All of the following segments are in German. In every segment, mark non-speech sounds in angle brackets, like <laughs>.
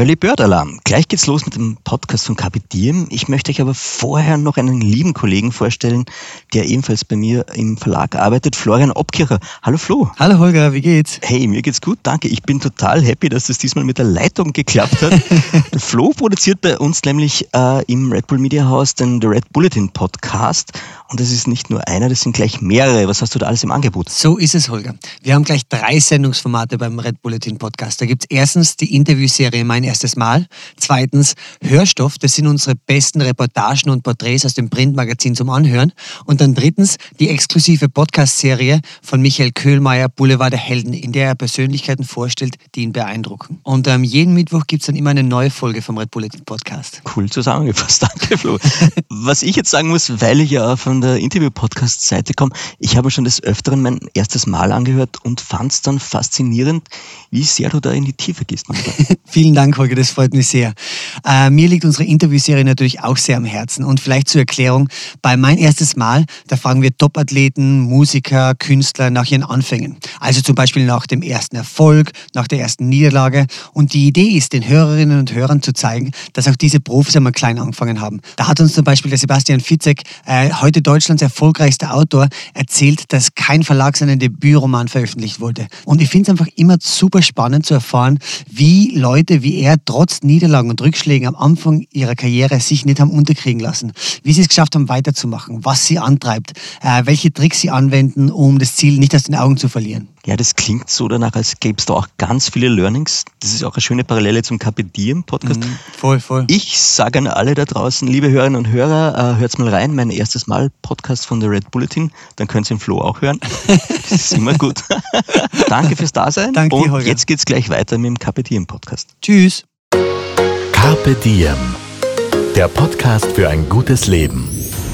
Early Bird Alarm. Gleich geht's los mit dem Podcast von Kapitieren. Ich möchte euch aber vorher noch einen lieben Kollegen vorstellen, der ebenfalls bei mir im Verlag arbeitet, Florian Obkircher. Hallo Flo. Hallo Holger, wie geht's? Hey, mir geht's gut, danke. Ich bin total happy, dass das diesmal mit der Leitung geklappt hat. <laughs> Flo produziert bei uns nämlich äh, im Red Bull Media House den The Red Bulletin Podcast. Und das ist nicht nur einer, das sind gleich mehrere. Was hast du da alles im Angebot? So ist es, Holger. Wir haben gleich drei Sendungsformate beim Red Bulletin Podcast. Da gibt's erstens die Interviewserie Mein erstes Mal. Zweitens Hörstoff, das sind unsere besten Reportagen und Porträts aus dem Printmagazin zum Anhören. Und dann drittens die exklusive Podcast-Serie von Michael Köhlmeier, Boulevard der Helden, in der er Persönlichkeiten vorstellt, die ihn beeindrucken. Und ähm, jeden Mittwoch gibt es dann immer eine neue Folge vom Red Bulletin Podcast. Cool zusammengefasst, <laughs> danke Flo. Was ich jetzt sagen muss, weil ich ja von der Interview-Podcast-Seite komme, ich habe schon des Öfteren mein erstes Mal angehört und fand es dann faszinierend, wie sehr du da in die Tiefe gehst. <laughs> Vielen Dank, Holger, das freut mich sehr. Äh, mir liegt unsere Interviewserie natürlich auch sehr am Herzen. Und vielleicht zur Erklärung, bei mein erstes Mal, da fragen wir Topathleten, Musiker, Künstler nach ihren Anfängen. Also zum Beispiel nach dem ersten Erfolg, nach der ersten Niederlage. Und die Idee ist, den Hörerinnen und Hörern zu zeigen, dass auch diese Profis einmal klein angefangen haben. Da hat uns zum Beispiel der Sebastian Fitzek, äh, heute Deutschlands erfolgreichster Autor, erzählt, dass kein Verlag seinen Debütroman veröffentlicht wollte. Und ich finde es einfach immer super spannend zu erfahren, wie Leute wie er trotz Niederlagen und Rückschlägen am Anfang ihrer Karriere sich nicht haben unterkriegen lassen. Wie sie es geschafft haben, weiterzumachen, was sie antreibt, äh, welche Tricks sie anwenden, um das Ziel nicht aus den Augen zu verlieren. Ja, das klingt so danach, als gäbe es da auch ganz viele Learnings. Das ist auch eine schöne Parallele zum Kapitieren-Podcast. Mhm, voll, voll. Ich sage an alle da draußen, liebe Hörerinnen und Hörer, äh, hört's mal rein, mein erstes Mal Podcast von der Red Bulletin. Dann könnt ihr den Flo auch hören. <laughs> Das ist immer gut. <laughs> Danke fürs Dasein. Danke, und Holger. jetzt geht's gleich weiter mit dem Kapitieren-Podcast. Tschüss. Carpe Diem. Der Podcast für ein gutes Leben.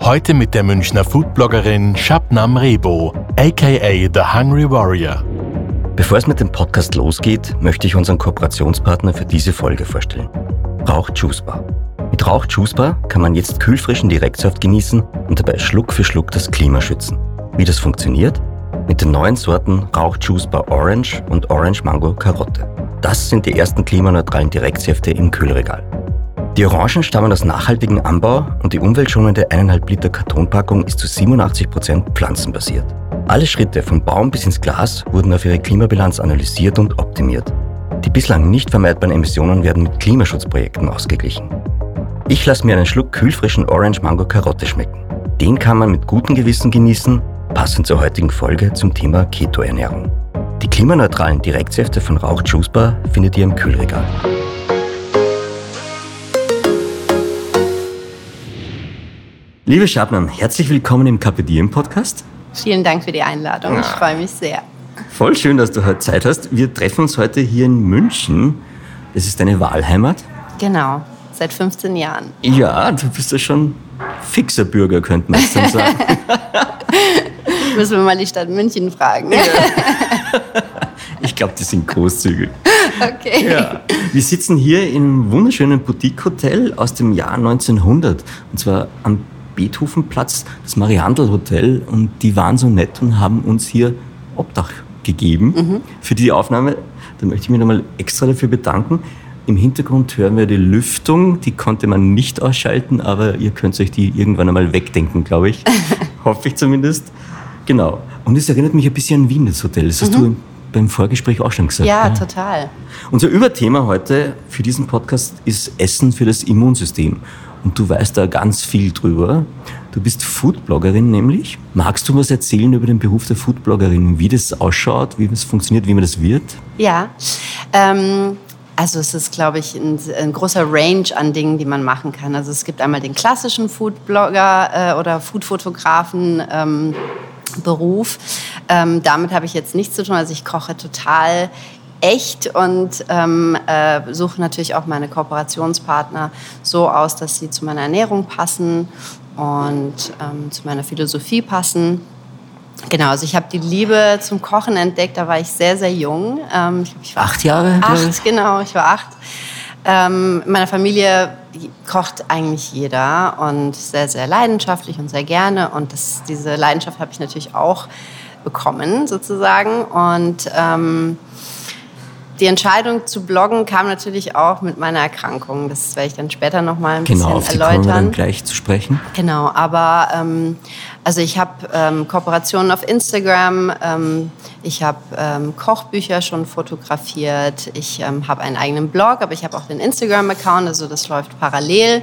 Heute mit der Münchner Foodbloggerin Shabnam Rebo, aka The Hungry Warrior. Bevor es mit dem Podcast losgeht, möchte ich unseren Kooperationspartner für diese Folge vorstellen. Rauch Juice Bar. Mit Rauch Juice Bar kann man jetzt kühlfrischen Direktsaft genießen und dabei Schluck für Schluck das Klima schützen. Wie das funktioniert? Mit den neuen Sorten Rauch Juice Bar Orange und Orange Mango Karotte. Das sind die ersten klimaneutralen Direktsäfte im Kühlregal. Die Orangen stammen aus nachhaltigem Anbau und die umweltschonende 1,5 Liter Kartonpackung ist zu 87% pflanzenbasiert. Alle Schritte vom Baum bis ins Glas wurden auf ihre Klimabilanz analysiert und optimiert. Die bislang nicht vermeidbaren Emissionen werden mit Klimaschutzprojekten ausgeglichen. Ich lasse mir einen Schluck kühlfrischen Orange Mango Karotte schmecken. Den kann man mit gutem Gewissen genießen, passend zur heutigen Folge zum Thema Keto-Ernährung. Die klimaneutralen Direktsäfte von Rauch Juice Bar findet ihr im Kühlregal. Liebe Schabnam, herzlich willkommen im Kapitieren Podcast. Vielen Dank für die Einladung. Ich freue mich sehr. Voll schön, dass du heute Zeit hast. Wir treffen uns heute hier in München. Das ist deine Wahlheimat. Genau, seit 15 Jahren. Ja, du bist ja schon fixer Bürger, könnte man dann sagen. <laughs> <laughs> Müssen wir mal die Stadt München fragen. <laughs> Ich glaube, die sind großzügig. Okay. Ja. Wir sitzen hier im wunderschönen Boutique-Hotel aus dem Jahr 1900. Und zwar am Beethovenplatz, das Mariandel Hotel. Und die waren so nett und haben uns hier Obdach gegeben für die Aufnahme. Da möchte ich mich nochmal extra dafür bedanken. Im Hintergrund hören wir die Lüftung. Die konnte man nicht ausschalten, aber ihr könnt euch die irgendwann einmal wegdenken, glaube ich. <laughs> Hoffe ich zumindest. Genau. Und es erinnert mich ein bisschen an Wien, das Hotel. Das hast du beim Vorgespräch auch schon gesagt. Ja, gell? total. Unser Überthema heute für diesen Podcast ist Essen für das Immunsystem. Und du weißt da ganz viel drüber. Du bist Foodbloggerin nämlich. Magst du was erzählen über den Beruf der Foodbloggerin? Wie das ausschaut, wie das funktioniert, wie man das wird? Ja. Ähm, also es ist, glaube ich, ein, ein großer Range an Dingen, die man machen kann. Also es gibt einmal den klassischen Foodblogger äh, oder Foodfotografen. Ähm, Beruf. Ähm, damit habe ich jetzt nichts zu tun. Also ich koche total echt und ähm, äh, suche natürlich auch meine Kooperationspartner so aus, dass sie zu meiner Ernährung passen und ähm, zu meiner Philosophie passen. Genau, also ich habe die Liebe zum Kochen entdeckt, da war ich sehr, sehr jung. Ähm, ich, glaub, ich war acht Jahre? Acht, genau, ich war acht. Ähm, in meiner Familie kocht eigentlich jeder und sehr, sehr leidenschaftlich und sehr gerne. Und das, diese Leidenschaft habe ich natürlich auch bekommen, sozusagen. Und ähm, die Entscheidung zu bloggen kam natürlich auch mit meiner Erkrankung. Das werde ich dann später noch mal ein genau, bisschen auf die erläutern. Kommen wir dann gleich zu sprechen. Genau, aber ähm, also ich habe ähm, Kooperationen auf Instagram, ähm, ich habe ähm, Kochbücher schon fotografiert, ich ähm, habe einen eigenen Blog, aber ich habe auch den Instagram-Account, also das läuft parallel.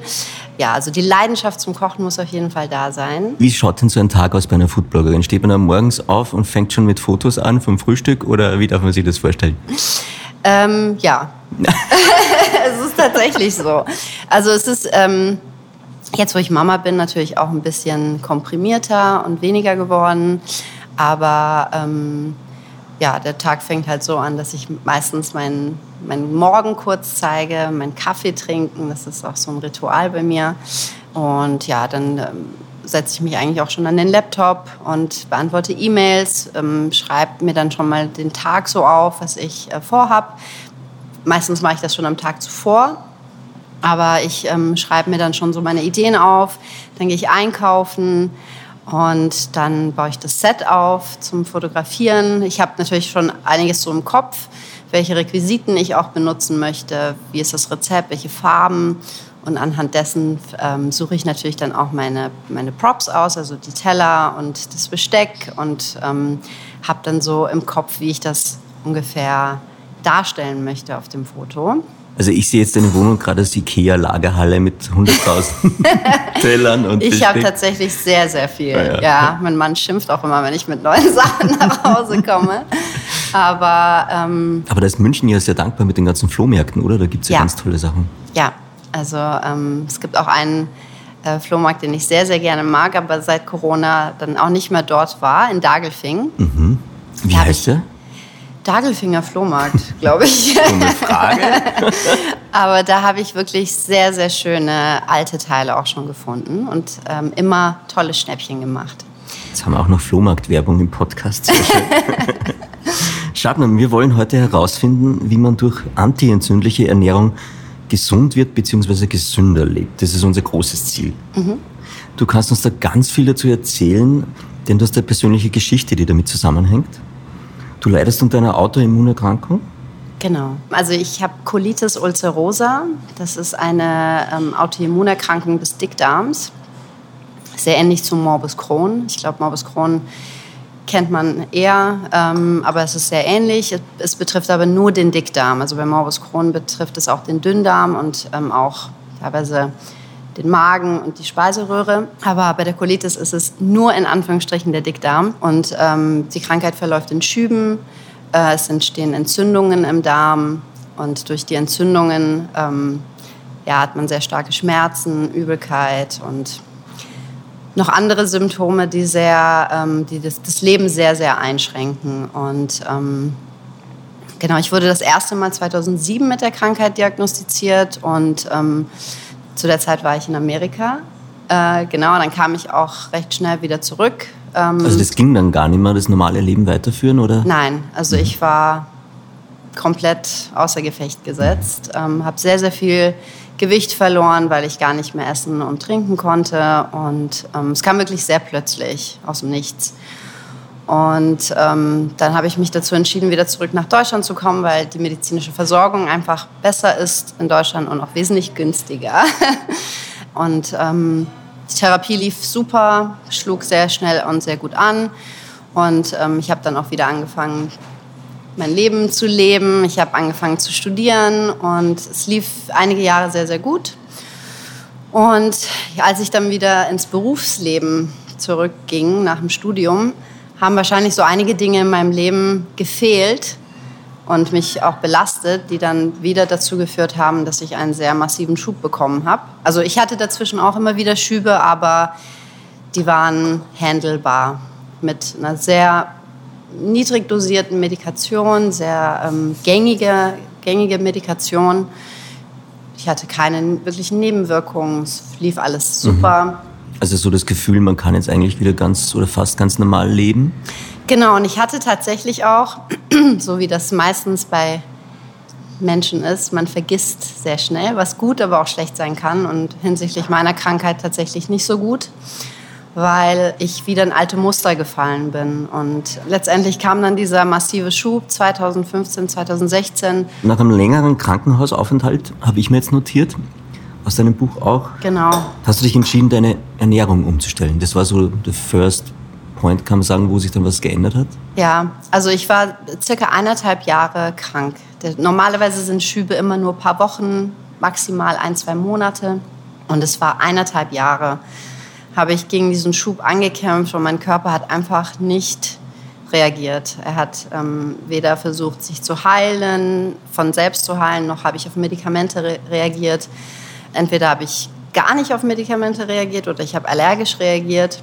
Ja, also die Leidenschaft zum Kochen muss auf jeden Fall da sein. Wie schaut denn so ein Tag aus bei einer Foodbloggerin? Steht man da morgens auf und fängt schon mit Fotos an vom Frühstück oder wie darf man sich das vorstellen? <laughs> Ähm, ja, <laughs> es ist tatsächlich so. Also es ist ähm, jetzt, wo ich Mama bin, natürlich auch ein bisschen komprimierter und weniger geworden. Aber ähm, ja, der Tag fängt halt so an, dass ich meistens meinen mein Morgen kurz zeige, meinen Kaffee trinken. Das ist auch so ein Ritual bei mir. Und ja, dann ähm, setze ich mich eigentlich auch schon an den Laptop und beantworte E-Mails, ähm, schreibe mir dann schon mal den Tag so auf, was ich äh, vorhab. Meistens mache ich das schon am Tag zuvor, aber ich ähm, schreibe mir dann schon so meine Ideen auf. Dann gehe ich einkaufen und dann baue ich das Set auf zum Fotografieren. Ich habe natürlich schon einiges so im Kopf, welche Requisiten ich auch benutzen möchte, wie ist das Rezept, welche Farben. Und anhand dessen ähm, suche ich natürlich dann auch meine, meine Props aus, also die Teller und das Besteck und ähm, habe dann so im Kopf, wie ich das ungefähr darstellen möchte auf dem Foto. Also ich sehe jetzt deine Wohnung gerade als Ikea-Lagerhalle mit 100.000 <laughs> Tellern und Ich habe tatsächlich sehr, sehr viel. Ah, ja. ja. mein Mann schimpft auch immer, wenn ich mit neuen <laughs> Sachen nach Hause komme. Aber, ähm, Aber da ist München ja sehr dankbar mit den ganzen Flohmärkten, oder? Da gibt es ja, ja, ganz tolle Sachen. Ja, also ähm, es gibt auch einen äh, Flohmarkt, den ich sehr, sehr gerne mag, aber seit Corona dann auch nicht mehr dort war, in Dagelfing. Mhm. Wie heißt der? Dagelfinger Flohmarkt, glaube ich. <laughs> Eine Frage. <laughs> Aber da habe ich wirklich sehr, sehr schöne alte Teile auch schon gefunden und ähm, immer tolle Schnäppchen gemacht. Jetzt haben wir auch noch Flohmarktwerbung im Podcast. <laughs> Schabner, wir wollen heute herausfinden, wie man durch antientzündliche Ernährung gesund wird bzw. gesünder lebt. Das ist unser großes Ziel. Mhm. Du kannst uns da ganz viel dazu erzählen, denn du hast eine persönliche Geschichte, die damit zusammenhängt. Du leidest unter einer Autoimmunerkrankung? Genau. Also ich habe Colitis ulcerosa. Das ist eine ähm, Autoimmunerkrankung des Dickdarms. Sehr ähnlich zum Morbus Crohn. Ich glaube, Morbus Crohn kennt man eher, ähm, aber es ist sehr ähnlich. Es betrifft aber nur den Dickdarm. Also bei Morbus Crohn betrifft es auch den Dünndarm und ähm, auch teilweise den Magen und die Speiseröhre. Aber bei der Colitis ist es nur in Anführungsstrichen der Dickdarm. Und ähm, die Krankheit verläuft in Schüben. Äh, es entstehen Entzündungen im Darm. Und durch die Entzündungen ähm, ja, hat man sehr starke Schmerzen, Übelkeit und noch andere Symptome, die, sehr, ähm, die das, das, Leben sehr, sehr einschränken. Und ähm, genau, ich wurde das erste Mal 2007 mit der Krankheit diagnostiziert und ähm, zu der Zeit war ich in Amerika. Äh, genau, dann kam ich auch recht schnell wieder zurück. Ähm, also das ging dann gar nicht mehr, das normale Leben weiterführen, oder? Nein, also mhm. ich war komplett außer Gefecht gesetzt, ähm, habe sehr, sehr viel Gewicht verloren, weil ich gar nicht mehr essen und trinken konnte. Und ähm, es kam wirklich sehr plötzlich aus dem Nichts. Und ähm, dann habe ich mich dazu entschieden, wieder zurück nach Deutschland zu kommen, weil die medizinische Versorgung einfach besser ist in Deutschland und auch wesentlich günstiger. <laughs> und ähm, die Therapie lief super, schlug sehr schnell und sehr gut an. Und ähm, ich habe dann auch wieder angefangen, mein Leben zu leben. Ich habe angefangen zu studieren und es lief einige Jahre sehr, sehr gut. Und als ich dann wieder ins Berufsleben zurückging nach dem Studium, haben wahrscheinlich so einige Dinge in meinem Leben gefehlt und mich auch belastet, die dann wieder dazu geführt haben, dass ich einen sehr massiven Schub bekommen habe. Also ich hatte dazwischen auch immer wieder Schübe, aber die waren handelbar mit einer sehr niedrig dosierten Medikation, sehr ähm, gängige, gängige Medikation. Ich hatte keine wirklichen Nebenwirkungen, es lief alles super. Mhm. Also so das Gefühl, man kann jetzt eigentlich wieder ganz oder fast ganz normal leben? Genau, und ich hatte tatsächlich auch, <clears throat> so wie das meistens bei Menschen ist, man vergisst sehr schnell, was gut, aber auch schlecht sein kann. Und hinsichtlich meiner Krankheit tatsächlich nicht so gut, weil ich wieder in alte Muster gefallen bin. Und letztendlich kam dann dieser massive Schub 2015, 2016. Nach einem längeren Krankenhausaufenthalt, habe ich mir jetzt notiert, aus deinem Buch auch. Genau. Hast du dich entschieden, deine Ernährung umzustellen? Das war so the first point, kann man sagen, wo sich dann was geändert hat? Ja, also ich war circa eineinhalb Jahre krank. Normalerweise sind Schübe immer nur ein paar Wochen, maximal ein, zwei Monate. Und es war eineinhalb Jahre, habe ich gegen diesen Schub angekämpft und mein Körper hat einfach nicht reagiert. Er hat ähm, weder versucht, sich zu heilen, von selbst zu heilen, noch habe ich auf Medikamente re reagiert. Entweder habe ich gar nicht auf Medikamente reagiert oder ich habe allergisch reagiert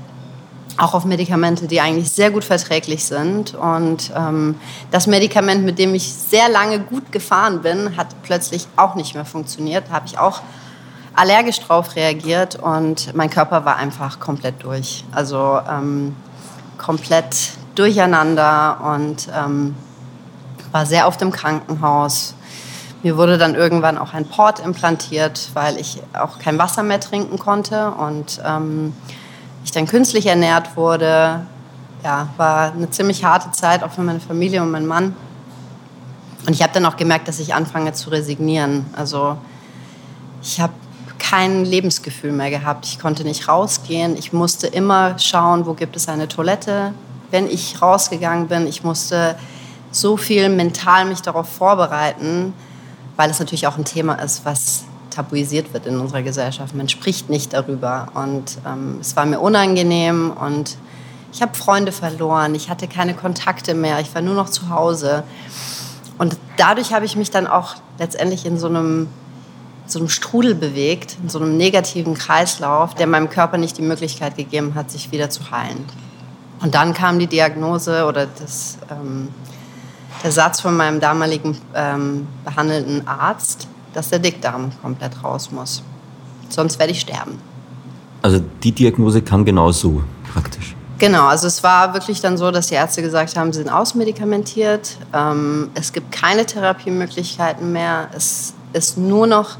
auch auf Medikamente, die eigentlich sehr gut verträglich sind. Und ähm, das Medikament, mit dem ich sehr lange gut gefahren bin, hat plötzlich auch nicht mehr funktioniert. Da habe ich auch allergisch drauf reagiert und mein Körper war einfach komplett durch. Also ähm, komplett durcheinander und ähm, war sehr oft im Krankenhaus. Mir wurde dann irgendwann auch ein Port implantiert, weil ich auch kein Wasser mehr trinken konnte und ähm, ich dann künstlich ernährt wurde. Ja, war eine ziemlich harte Zeit, auch für meine Familie und meinen Mann. Und ich habe dann auch gemerkt, dass ich anfange zu resignieren. Also ich habe kein Lebensgefühl mehr gehabt. Ich konnte nicht rausgehen. Ich musste immer schauen, wo gibt es eine Toilette. Wenn ich rausgegangen bin, ich musste so viel mental mich darauf vorbereiten, weil es natürlich auch ein Thema ist, was tabuisiert wird in unserer Gesellschaft. Man spricht nicht darüber. Und ähm, es war mir unangenehm und ich habe Freunde verloren. Ich hatte keine Kontakte mehr. Ich war nur noch zu Hause. Und dadurch habe ich mich dann auch letztendlich in so einem, so einem Strudel bewegt, in so einem negativen Kreislauf, der meinem Körper nicht die Möglichkeit gegeben hat, sich wieder zu heilen. Und dann kam die Diagnose oder das, ähm, der Satz von meinem damaligen ähm, behandelnden Arzt, dass der Dickdarm komplett raus muss. Sonst werde ich sterben. Also die Diagnose kam genauso praktisch. Genau, also es war wirklich dann so, dass die Ärzte gesagt haben, sie sind ausmedikamentiert, ähm, es gibt keine Therapiemöglichkeiten mehr, es ist nur noch,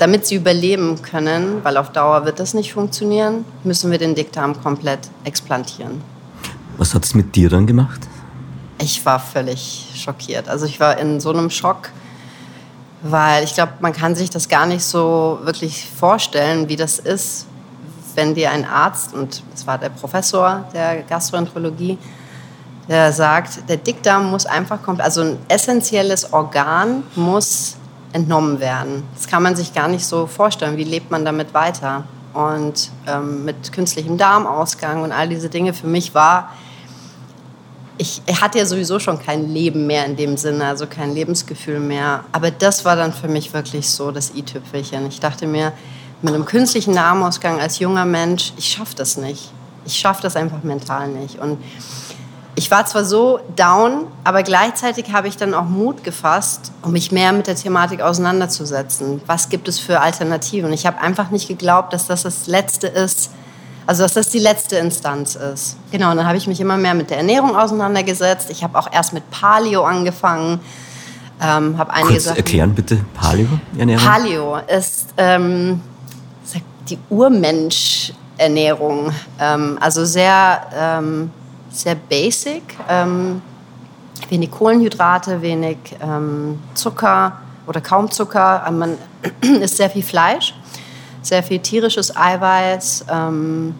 damit sie überleben können, weil auf Dauer wird das nicht funktionieren, müssen wir den Dickdarm komplett explantieren. Was hat es mit dir dann gemacht? Ich war völlig schockiert. Also ich war in so einem Schock, weil ich glaube, man kann sich das gar nicht so wirklich vorstellen, wie das ist, wenn dir ein Arzt, und das war der Professor der Gastroenterologie, der sagt, der Dickdarm muss einfach komplett, also ein essentielles Organ muss entnommen werden. Das kann man sich gar nicht so vorstellen. Wie lebt man damit weiter? Und ähm, mit künstlichem Darmausgang und all diese Dinge für mich war ich hatte ja sowieso schon kein Leben mehr in dem Sinne, also kein Lebensgefühl mehr. Aber das war dann für mich wirklich so das i-Tüpfelchen. Ich dachte mir, mit einem künstlichen Darmausgang als junger Mensch, ich schaffe das nicht. Ich schaffe das einfach mental nicht. Und ich war zwar so down, aber gleichzeitig habe ich dann auch Mut gefasst, um mich mehr mit der Thematik auseinanderzusetzen. Was gibt es für Alternativen? Ich habe einfach nicht geglaubt, dass das das Letzte ist, also dass das die letzte Instanz ist. Genau, und dann habe ich mich immer mehr mit der Ernährung auseinandergesetzt. Ich habe auch erst mit Paleo angefangen. Ähm, habe einige Kurz Sachen, erklären bitte, Paleo-Ernährung? Paleo ist ähm, die Urmensch-Ernährung. Ähm, also sehr, ähm, sehr basic. Ähm, wenig Kohlenhydrate, wenig ähm, Zucker oder kaum Zucker. Man <clears throat> isst sehr viel Fleisch sehr viel tierisches Eiweiß, ähm,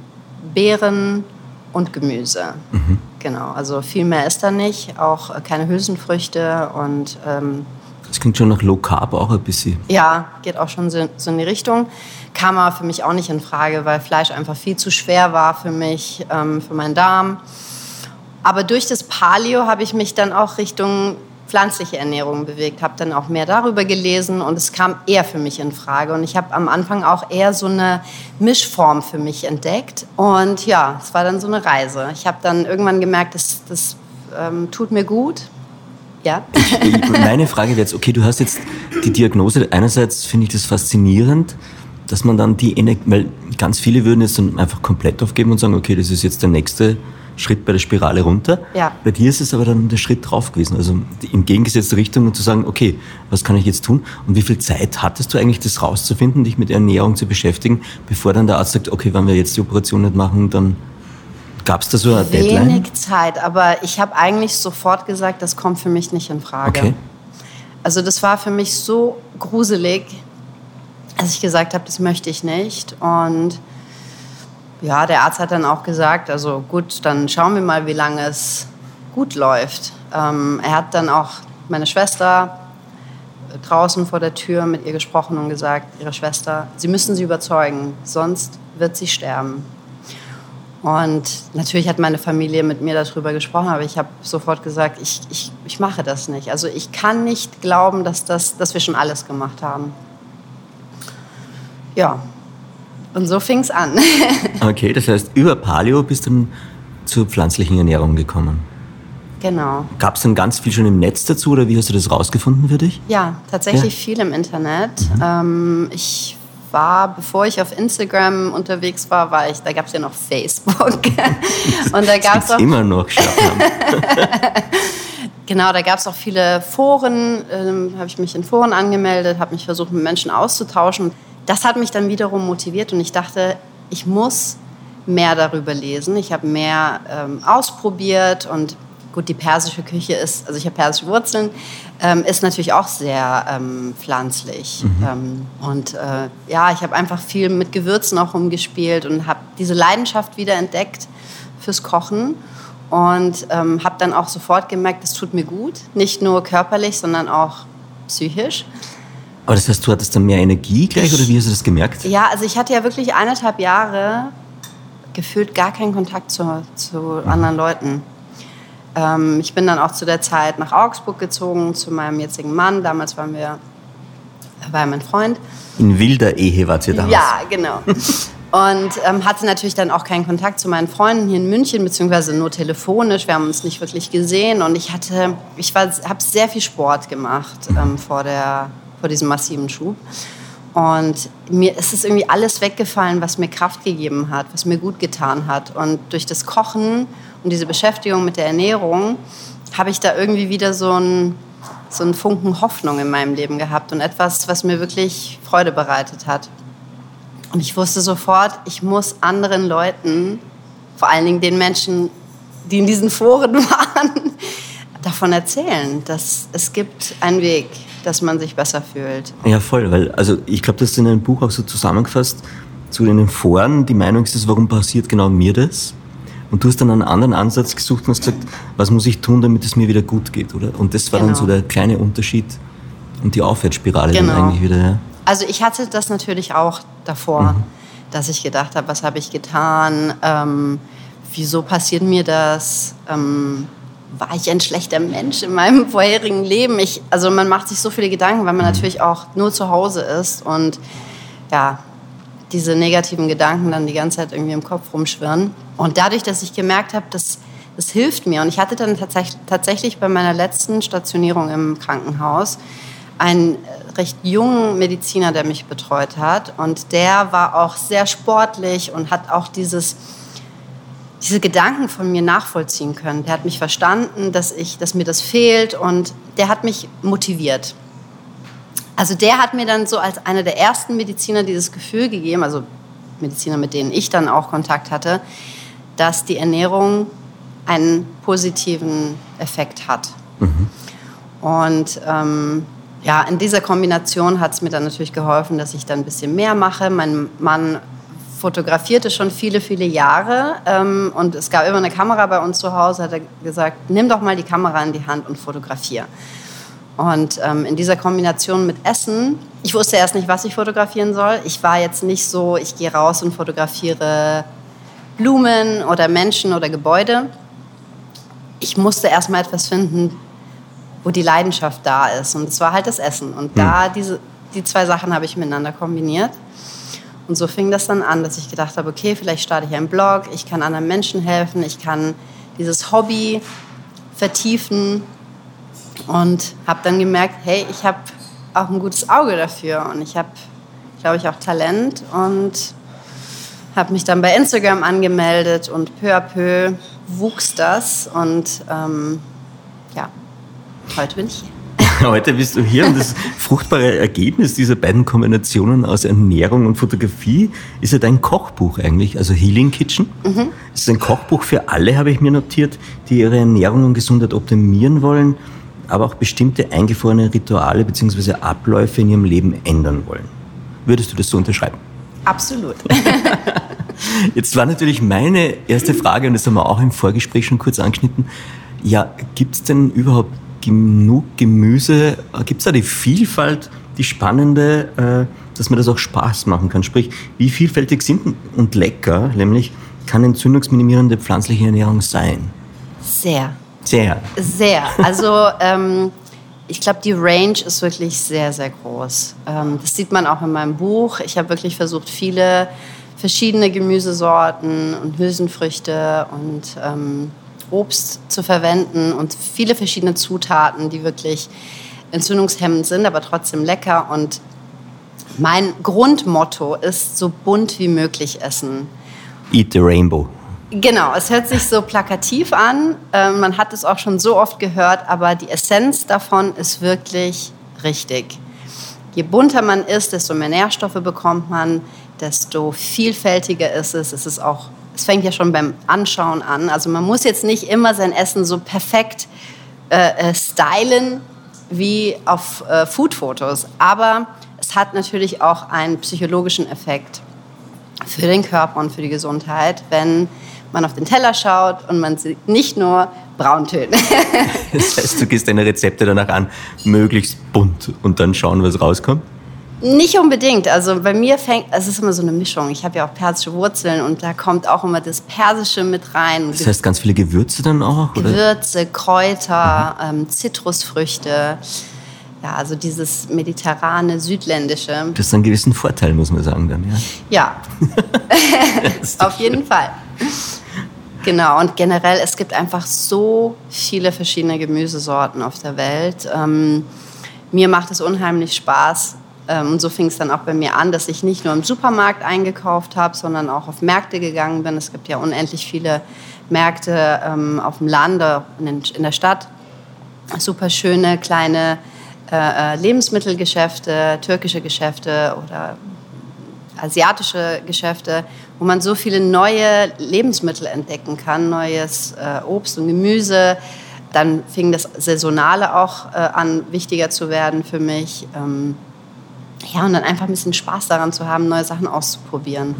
Beeren und Gemüse. Mhm. Genau, also viel mehr ist da nicht, auch keine Hülsenfrüchte und ähm, das klingt schon nach Low Carb auch ein bisschen. Ja, geht auch schon so, so in die Richtung. Kam aber für mich auch nicht in Frage, weil Fleisch einfach viel zu schwer war für mich, ähm, für meinen Darm. Aber durch das Paleo habe ich mich dann auch Richtung pflanzliche Ernährung bewegt, habe dann auch mehr darüber gelesen und es kam eher für mich in Frage. Und ich habe am Anfang auch eher so eine Mischform für mich entdeckt. Und ja, es war dann so eine Reise. Ich habe dann irgendwann gemerkt, das, das ähm, tut mir gut. Ja. Meine Frage wäre jetzt, okay, du hast jetzt die Diagnose. Einerseits finde ich das faszinierend, dass man dann die Energie, weil ganz viele würden jetzt dann einfach komplett aufgeben und sagen, okay, das ist jetzt der nächste Schritt bei der Spirale runter. Ja. Bei dir ist es aber dann der Schritt drauf gewesen, also in gegengesetzte Richtung und zu sagen, okay, was kann ich jetzt tun? Und wie viel Zeit hattest du eigentlich, das rauszufinden, dich mit Ernährung zu beschäftigen, bevor dann der Arzt sagt, okay, wenn wir jetzt die Operation nicht machen, dann gab es da so eine Deadline? Wenig Zeit, aber ich habe eigentlich sofort gesagt, das kommt für mich nicht in Frage. Okay. Also das war für mich so gruselig, dass ich gesagt habe, das möchte ich nicht. Und ja, der Arzt hat dann auch gesagt, also gut, dann schauen wir mal, wie lange es gut läuft. Ähm, er hat dann auch meine Schwester draußen vor der Tür mit ihr gesprochen und gesagt, ihre Schwester, Sie müssen sie überzeugen, sonst wird sie sterben. Und natürlich hat meine Familie mit mir darüber gesprochen, aber ich habe sofort gesagt, ich, ich, ich mache das nicht. Also ich kann nicht glauben, dass, das, dass wir schon alles gemacht haben. Ja, und so fing es an. <laughs> Okay, das heißt, über Paleo bist du dann zur pflanzlichen Ernährung gekommen. genau. Gab es dann ganz viel schon im Netz dazu oder wie hast du das rausgefunden für dich? Ja, tatsächlich viel im Internet. Ähm, ich war, bevor ich auf Instagram unterwegs war, war ich, da gab es ja noch Facebook. <laughs> und da gab es auch immer noch. <laughs> Genau, da gab es auch viele Foren, ähm, habe ich mich in Foren angemeldet, habe mich versucht, mit Menschen auszutauschen. Das hat mich dann wiederum motiviert und ich dachte, ich muss mehr darüber lesen. Ich habe mehr ähm, ausprobiert und gut, die persische Küche ist, also ich habe persische Wurzeln, ähm, ist natürlich auch sehr ähm, pflanzlich. Ähm, und äh, ja, ich habe einfach viel mit Gewürzen auch rumgespielt und habe diese Leidenschaft wieder entdeckt fürs Kochen und ähm, habe dann auch sofort gemerkt, es tut mir gut, nicht nur körperlich, sondern auch psychisch. Aber das heißt, du hattest dann mehr Energie gleich oder wie hast du das gemerkt? Ja, also ich hatte ja wirklich eineinhalb Jahre gefühlt gar keinen Kontakt zu, zu anderen Leuten. Ähm, ich bin dann auch zu der Zeit nach Augsburg gezogen zu meinem jetzigen Mann. Damals waren wir, war mein Freund. In wilder Ehe wart ihr damals. Ja, genau. <laughs> Und ähm, hatte natürlich dann auch keinen Kontakt zu meinen Freunden hier in München, beziehungsweise nur telefonisch. Wir haben uns nicht wirklich gesehen. Und ich hatte, ich habe sehr viel Sport gemacht ähm, vor, der, vor diesem massiven Schub. Und mir ist irgendwie alles weggefallen, was mir Kraft gegeben hat, was mir gut getan hat. Und durch das Kochen und diese Beschäftigung mit der Ernährung habe ich da irgendwie wieder so einen, so einen Funken Hoffnung in meinem Leben gehabt und etwas, was mir wirklich Freude bereitet hat. Und ich wusste sofort, ich muss anderen Leuten, vor allen Dingen den Menschen, die in diesen Foren <laughs> waren, davon erzählen, dass es gibt einen Weg, dass man sich besser fühlt. Ja, voll, weil, also ich glaube, das ist in einem Buch auch so zusammengefasst, zu den Foren, die Meinung ist, warum passiert genau mir das? Und du hast dann einen anderen Ansatz gesucht und hast gesagt, was muss ich tun, damit es mir wieder gut geht, oder? Und das war dann Genau. so der kleine Unterschied und die Aufwärtsspirale Genau. dann eigentlich wieder, ja. Also ich hatte das natürlich auch davor, dass ich gedacht habe, was habe ich getan? Ähm, wieso passiert mir das? Ähm, war ich ein schlechter Mensch in meinem <laughs> vorherigen Leben? Ich, also man macht sich so viele Gedanken, weil man natürlich auch nur zu Hause ist und ja, diese negativen Gedanken dann die ganze Zeit irgendwie im Kopf rumschwirren. Und dadurch, dass ich gemerkt habe, das, das hilft mir. Und ich hatte dann tatsächlich, tatsächlich bei meiner letzten Stationierung im Krankenhaus einen recht jungen Mediziner, der mich betreut hat. Und der war auch sehr sportlich und hat auch dieses, diese Gedanken von mir nachvollziehen können. Der hat mich verstanden, dass, ich, dass mir das fehlt und der hat mich motiviert. Also der hat mir dann so als einer der ersten Mediziner dieses Gefühl gegeben, also Mediziner, mit denen ich dann auch Kontakt hatte, dass die Ernährung einen positiven Effekt hat. Und ähm, ja, in dieser Kombination hat es mir dann natürlich geholfen, dass ich dann ein bisschen mehr mache. Mein Mann fotografierte schon viele, viele Jahre ähm, und es gab immer eine Kamera bei uns zu Hause, hat er gesagt, nimm doch mal die Kamera in die Hand und fotografier. Und ähm, in dieser Kombination mit Essen, ich wusste erst nicht, was ich fotografieren soll. Ich war jetzt nicht so, ich gehe raus und fotografiere Blumen oder Menschen oder Gebäude. Ich musste erst mal etwas finden, wo die Leidenschaft da ist. Und es war halt das Essen. Und da diese, die zwei Sachen habe ich miteinander kombiniert. Und so fing das dann an, dass ich gedacht habe, okay, vielleicht starte ich einen Blog, ich kann anderen Menschen helfen, ich kann dieses Hobby vertiefen. Und habe dann gemerkt, hey, ich habe auch ein gutes Auge dafür und ich habe, glaube ich, auch Talent. Und habe mich dann bei Instagram angemeldet und peu à peu wuchs das. Und ähm, ja, heute bin ich hier. <laughs> Heute bist du hier und das fruchtbare Ergebnis dieser beiden Kombinationen aus Ernährung und Fotografie ist ja dein Kochbuch eigentlich, also Healing Kitchen. Mhm. Es ist ein Kochbuch für alle, habe ich mir notiert, die ihre Ernährung und Gesundheit optimieren wollen, aber auch bestimmte eingefrorene Rituale bzw. Abläufe in ihrem Leben ändern wollen. Würdest du das so unterschreiben? Absolut. <laughs> Jetzt war natürlich meine erste Frage, und das haben wir auch im Vorgespräch schon kurz angeschnitten. Ja, gibt es denn überhaupt genug Gemüse? Gibt es da die Vielfalt, die spannende, äh, dass man das auch Spaß machen kann? Sprich, wie vielfältig sind und lecker, nämlich kann entzündungsminimierende pflanzliche Ernährung sein? Sehr. Sehr. Sehr. <laughs> Also ähm, ich glaube, die Range ist wirklich sehr, sehr groß. Ähm, das sieht man auch in meinem Buch. Ich habe wirklich versucht, viele verschiedene Gemüsesorten und Hülsenfrüchte und ähm, Obst zu verwenden und viele verschiedene Zutaten, die wirklich entzündungshemmend sind, aber trotzdem lecker. Und mein Grundmotto ist so bunt wie möglich essen. Eat the Rainbow. Genau, es hört sich so plakativ an. Äh, man hat es auch schon so oft gehört, aber die Essenz davon ist wirklich richtig. Je bunter man ist, desto mehr Nährstoffe bekommt man, desto vielfältiger ist es. Es ist auch es fängt ja schon beim Anschauen an. Also man muss jetzt nicht immer sein Essen so perfekt äh, äh, stylen wie auf äh, Foodfotos, aber es hat natürlich auch einen psychologischen Effekt für den Körper und für die Gesundheit, wenn man auf den Teller schaut und man sieht nicht nur Brauntöne. <laughs> das heißt, du gehst deine Rezepte danach an, möglichst bunt und dann schauen, was rauskommt? Nicht unbedingt. Also bei mir fängt, es ist immer so eine Mischung. Ich habe ja auch persische Wurzeln und da kommt auch immer das Persische mit rein. Das heißt ganz viele Gewürze dann auch? Oder? Gewürze, Kräuter, ähm, Zitrusfrüchte. Ja, also dieses mediterrane, südländische. Das ist einen gewissen Vorteil, muss man sagen dann, ja? Ja, <laughs> auf jeden Fall. Genau, und generell, es gibt einfach so viele verschiedene Gemüsesorten auf der Welt. Ähm, mir macht es unheimlich Spaß, und so fing es dann auch bei mir an, dass ich nicht nur im Supermarkt eingekauft habe, sondern auch auf Märkte gegangen bin. Es gibt ja unendlich viele Märkte ähm, auf dem Lande, in, der Stadt. Super schöne kleine äh, äh, Lebensmittelgeschäfte, türkische Geschäfte oder asiatische Geschäfte, wo man so viele neue Lebensmittel entdecken kann, neues äh, Obst und Gemüse. Dann fing das Saisonale auch an, wichtiger zu werden für mich. Ähm, ja, und dann einfach ein bisschen Spaß daran zu haben, neue Sachen auszuprobieren.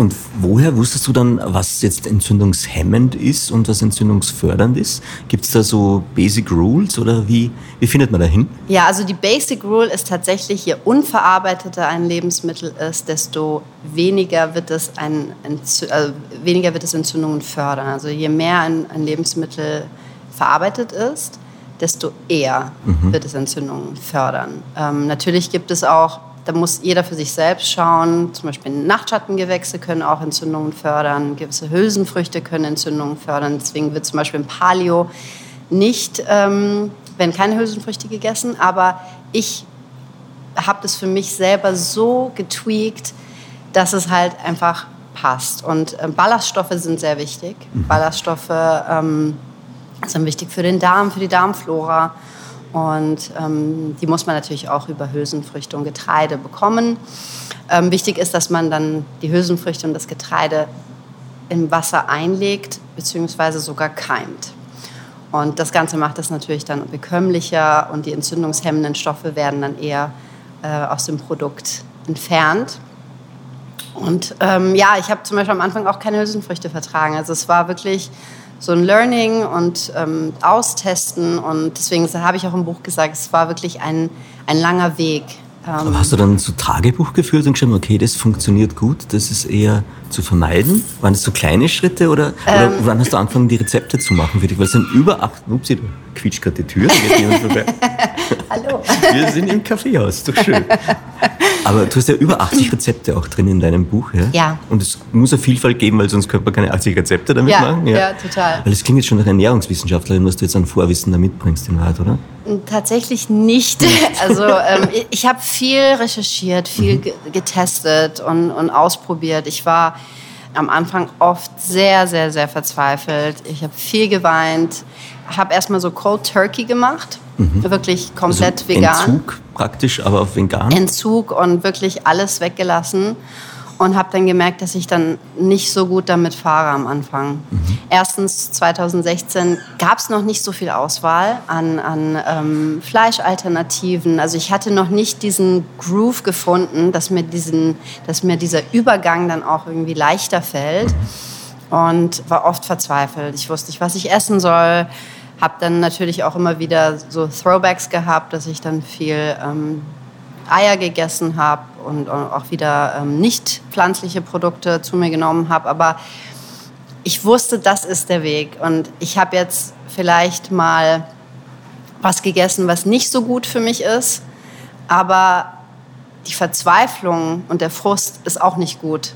Und woher wusstest du dann, was jetzt entzündungshemmend ist und was entzündungsfördernd ist? Gibt es da so Basic Rules oder wie, wie findet man da hin? Ja, also die Basic Rule ist tatsächlich, je unverarbeiteter ein Lebensmittel ist, desto weniger wird es, ein, also weniger wird es Entzündungen fördern. Also je mehr ein, ein Lebensmittel verarbeitet ist, desto eher mhm. wird es Entzündungen fördern. Ähm, natürlich gibt es auch, da muss jeder für sich selbst schauen, zum Beispiel Nachtschattengewächse können auch Entzündungen fördern, gewisse Hülsenfrüchte können Entzündungen fördern. Deswegen wird zum Beispiel im Paleo nicht, ähm, werden keine Hülsenfrüchte gegessen, aber ich habe das für mich selber so getweakt, dass es halt einfach passt. Und äh, Ballaststoffe sind sehr wichtig. Mhm. Ballaststoffe ähm, sind wichtig für den Darm, für die Darmflora. Und ähm, die muss man natürlich auch über Hülsenfrüchte und Getreide bekommen. Ähm, wichtig ist, dass man dann die Hülsenfrüchte und das Getreide im Wasser einlegt, beziehungsweise sogar keimt. Und das Ganze macht es natürlich dann bekömmlicher und die entzündungshemmenden Stoffe werden dann eher äh, aus dem Produkt entfernt. Und ähm, ja, ich habe zum Beispiel am Anfang auch keine Hülsenfrüchte vertragen. Also es war wirklich so ein Learning und ähm, Austesten. Und deswegen habe ich auch im Buch gesagt, es war wirklich ein, ein langer Weg, Aber hast du dann so Tagebuch geführt und geschrieben, okay, das funktioniert gut, das ist eher zu vermeiden? Waren das so kleine Schritte oder, Ähm. oder wann hast du angefangen, die Rezepte zu machen für dich? Weil es sind über acht, upsie, du quietscht gerade die Tür, da geht jemand vorbei. <laughs> Hallo. Wir sind im Kaffeehaus, doch schön. Aber du hast ja über 80 Rezepte auch drin in deinem Buch, ja? Ja. Und es muss eine Vielfalt geben, weil sonst könnte man keine 80 Rezepte damit Ja, machen. ja, total. Weil es klingt jetzt schon nach Ernährungswissenschaftlerin, was du jetzt an Vorwissen da mitbringst in Wahrheit, oder? Tatsächlich nicht. <laughs> Also ähm, ich- habe viel recherchiert, viel ge getestet und, und ausprobiert. Ich war am Anfang oft sehr, sehr, sehr verzweifelt. Ich habe viel geweint, habe erstmal so Cold Turkey gemacht, wirklich komplett also vegan. Entzug praktisch, aber auf vegan. Entzug und wirklich alles weggelassen und habe dann gemerkt, dass ich dann nicht so gut damit fahre am Anfang. Erstens, 2016 gab es noch nicht so viel Auswahl an, an ähm, Fleischalternativen. Also ich hatte noch nicht diesen Groove gefunden, dass mir, diesen, dass mir dieser Übergang dann auch irgendwie leichter fällt und war oft verzweifelt. Ich wusste nicht, was ich essen soll. Habe dann natürlich auch immer wieder so Throwbacks gehabt, dass ich dann viel ähm, Eier gegessen habe und auch wieder ähm, nicht pflanzliche Produkte zu mir genommen habe. Aber ich wusste, das ist der Weg. Und ich habe jetzt vielleicht mal was gegessen, was nicht so gut für mich ist. Aber die Verzweiflung und der Frust ist auch nicht gut.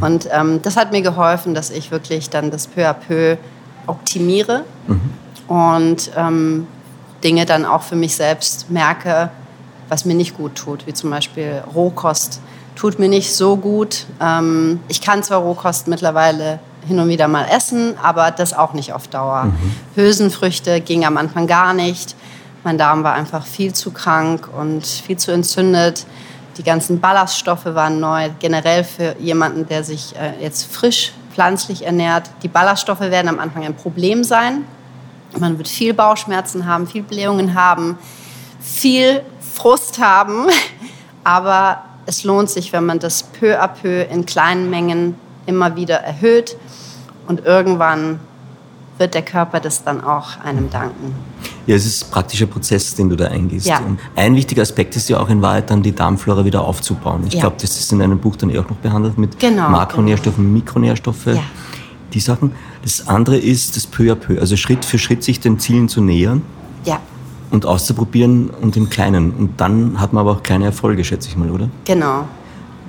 Und ähm, das hat mir geholfen, dass ich wirklich dann das peu à peu optimiere und ähm, Dinge dann auch für mich selbst merke, was mir nicht gut tut, wie zum Beispiel Rohkost tut mir nicht so gut. Ähm, ich kann zwar Rohkost mittlerweile hin und wieder mal essen, aber das auch nicht auf Dauer. Hülsenfrüchte ging am Anfang gar nicht. Mein Darm war einfach viel zu krank und viel zu entzündet. Die ganzen Ballaststoffe waren neu. Generell für jemanden, der sich äh, jetzt frisch pflanzlich ernährt. Die Ballaststoffe werden am Anfang ein Problem sein. Man wird viel Bauchschmerzen haben, viel Blähungen haben, viel Frust haben. Aber es lohnt sich, wenn man das peu à peu in kleinen Mengen immer wieder erhöht. Und irgendwann wird der Körper das dann auch einem danken. Ja, es ist ein praktischer Prozess, den du da eingehst. Ja. Ein wichtiger Aspekt ist ja auch in Wahrheit dann die Darmflora wieder aufzubauen. Ich Ja. glaube, das ist in deinem Buch dann eh auch noch behandelt mit Genau, Makronährstoffe, Mikronährstoffe, Ja. die Sachen. Das andere ist das peu à peu, also Schritt für Schritt sich den Zielen zu nähern Ja, und auszuprobieren und im Kleinen. Und dann hat man aber auch kleine Erfolge, schätze ich mal, oder? genau.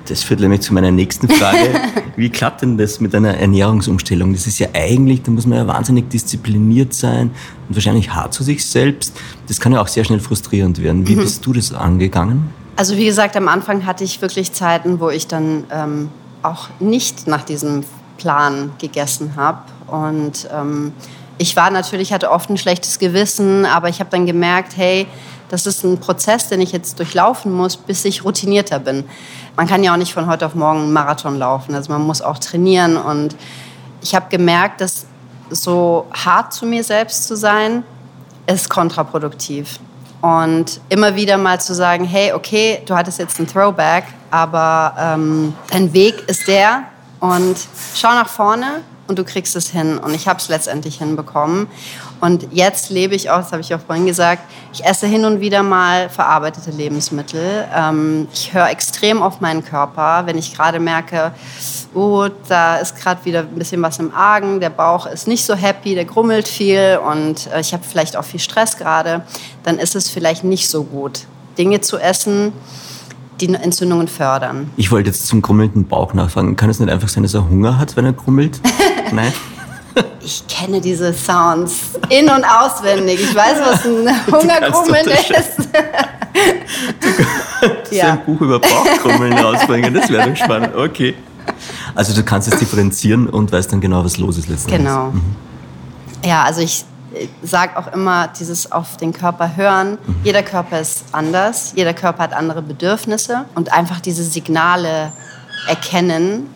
Das führt nämlich zu meiner nächsten Frage. <laughs> Wie klappt denn das mit einer Ernährungsumstellung? Das ist ja eigentlich, da muss man ja wahnsinnig diszipliniert sein und wahrscheinlich hart zu sich selbst. Das kann ja auch sehr schnell frustrierend werden. Wie bist du das angegangen? Also wie gesagt, am Anfang hatte ich wirklich Zeiten, wo ich dann ähm, auch nicht nach diesem Plan gegessen habe. Und ähm, ich war natürlich, hatte oft ein schlechtes Gewissen, aber ich habe dann gemerkt, hey, das ist ein Prozess, den ich jetzt durchlaufen muss, bis ich routinierter bin. Man kann ja auch nicht von heute auf morgen einen Marathon laufen. Also man muss auch trainieren. Und ich habe gemerkt, dass so hart zu mir selbst zu sein, ist kontraproduktiv. Und immer wieder mal zu sagen, hey, okay, du hattest jetzt einen Throwback, aber ähm, dein Weg ist der und schau nach vorne und du kriegst es hin. Und ich habe es letztendlich hinbekommen. Und jetzt lebe ich auch, das habe ich auch vorhin gesagt, ich esse hin und wieder mal verarbeitete Lebensmittel. Ähm, ich höre extrem auf meinen Körper, wenn ich gerade merke, oh, da ist gerade wieder ein bisschen was im Argen, der Bauch ist nicht so happy, der grummelt viel und äh, ich habe vielleicht auch viel Stress gerade, dann ist es vielleicht nicht so gut, Dinge zu essen, die Entzündungen fördern. Ich wollte jetzt zum grummelnden Bauch nachfragen. Kann es nicht einfach sein, dass er Hunger hat, wenn er grummelt? <laughs> Nein? <laughs> Ich kenne diese Sounds in- und auswendig. Ich weiß, was ein <laughs> unterscheiden. ist. <laughs> Ja. Ja. ein Buch über Bauchkrummeln rausbringen, das wäre doch spannend. Okay. Also du kannst es differenzieren und weißt dann genau, was los ist letztendlich. Genau. Ja, also ich sage auch immer, dieses auf den Körper hören. Jeder Körper ist anders, jeder Körper hat andere Bedürfnisse und einfach diese Signale erkennen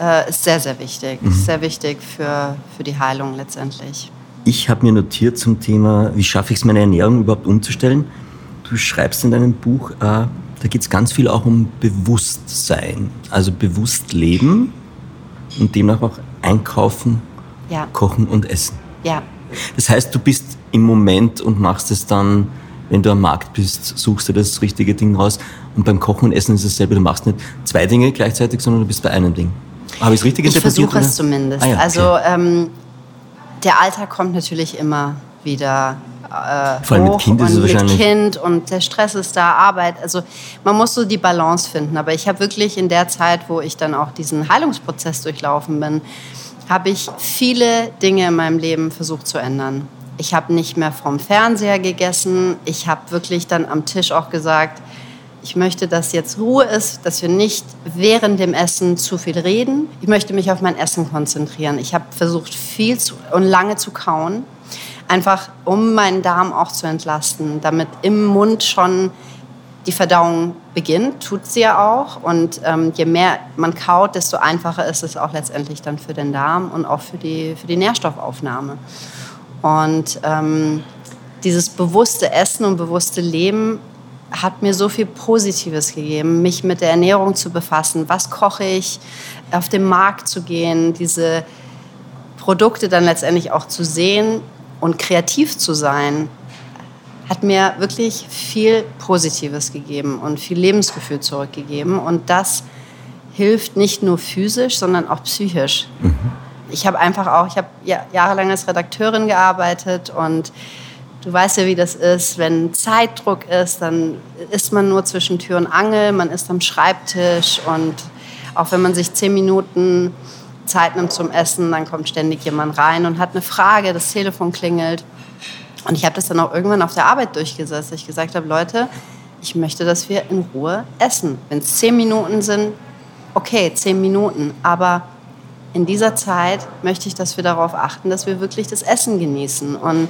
äh, ist sehr, sehr wichtig. Ist sehr wichtig für, für die Heilung letztendlich. Ich habe mir notiert zum Thema, wie schaffe ich es, meine Ernährung überhaupt umzustellen. Du schreibst in deinem Buch, äh, da geht es ganz viel auch um Bewusstsein. Also bewusst leben und demnach auch einkaufen, Ja, kochen und essen. ja, Das heißt, du bist im Moment und machst es dann wenn du am Markt bist, suchst du das richtige Ding raus. Und beim Kochen und Essen ist es dasselbe. Du machst nicht zwei Dinge gleichzeitig, sondern du bist bei einem Ding. Habe ich es richtig ich interpretiert? Ich versuche es zumindest. Ah, ja, okay. Also ähm, der Alltag kommt natürlich immer wieder äh, Vor allem mit Kind ist es wahrscheinlich. Mit Kind und der Stress ist da, Arbeit. Also man muss so die Balance finden. Aber ich habe wirklich in der Zeit, wo ich dann auch diesen Heilungsprozess durchlaufen bin, habe ich viele Dinge in meinem Leben versucht zu ändern. Ich habe nicht mehr vom Fernseher gegessen. Ich habe wirklich dann am Tisch auch gesagt, ich möchte, dass jetzt Ruhe ist, dass wir nicht während dem Essen zu viel reden. Ich möchte mich auf mein Essen konzentrieren. Ich habe versucht, viel zu, und lange zu kauen, einfach um meinen Darm auch zu entlasten, damit im Mund schon die Verdauung beginnt, tut sie ja auch. Und ähm, je mehr man kaut, desto einfacher ist es auch letztendlich dann für den Darm und auch für die, für die Nährstoffaufnahme. Und ähm, dieses bewusste Essen und bewusste Leben hat mir so viel Positives gegeben, mich mit der Ernährung zu befassen. Was koche ich? Auf den Markt zu gehen, diese Produkte dann letztendlich auch zu sehen und kreativ zu sein, hat mir wirklich viel Positives gegeben und viel Lebensgefühl zurückgegeben. Und das hilft nicht nur physisch, sondern auch psychisch. Mhm. Ich habe einfach auch, ich habe jahrelang als Redakteurin gearbeitet und Du weißt ja, wie das ist. Wenn Zeitdruck ist, dann ist man nur zwischen Tür und Angel, man ist am Schreibtisch und auch wenn man sich zehn Minuten Zeit nimmt zum Essen, dann kommt ständig jemand rein und hat eine Frage, das Telefon klingelt. Und ich habe das dann auch irgendwann auf der Arbeit durchgesetzt. Ich gesagt habe, Leute, ich möchte, dass wir in Ruhe essen. Wenn es zehn Minuten sind, okay, zehn Minuten. Aber in dieser Zeit möchte ich, dass wir darauf achten, dass wir wirklich das Essen genießen. Und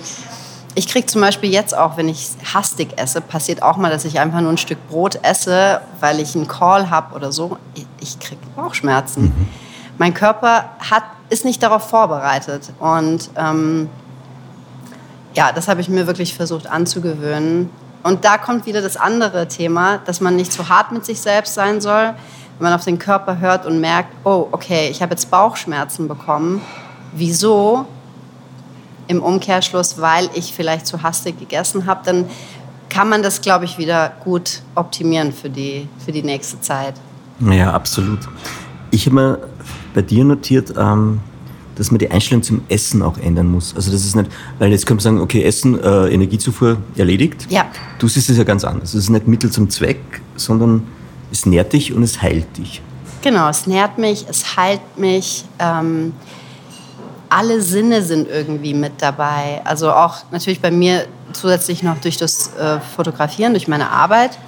ich kriege zum Beispiel jetzt auch, wenn ich hastig esse, passiert auch mal, dass ich einfach nur ein Stück Brot esse, weil ich einen Call habe oder so. Ich kriege Bauchschmerzen. Mhm. Mein Körper hat, ist nicht darauf vorbereitet. Und ähm, ja, das habe ich mir wirklich versucht anzugewöhnen. Und da kommt wieder das andere Thema, dass man nicht zu hart mit sich selbst sein soll. Wenn man auf den Körper hört und merkt, oh, okay, ich habe jetzt Bauchschmerzen bekommen. Wieso? Im Umkehrschluss, weil ich vielleicht zu hastig gegessen habe, dann kann man das, glaube ich, wieder gut optimieren für die, für die nächste Zeit. Ja, absolut. Ich habe mir bei dir notiert, ähm, dass man die Einstellung zum Essen auch ändern muss. Also das ist nicht, weil jetzt kann man sagen, okay, Essen, äh, Energiezufuhr erledigt. Ja. Du siehst es ja ganz anders. Es ist nicht Mittel zum Zweck, sondern es nährt dich und es heilt dich. Genau, es nährt mich, es heilt mich. Ähm, alle Sinne sind irgendwie mit dabei. Also auch natürlich bei mir zusätzlich noch durch das äh, Fotografieren, durch meine Arbeit.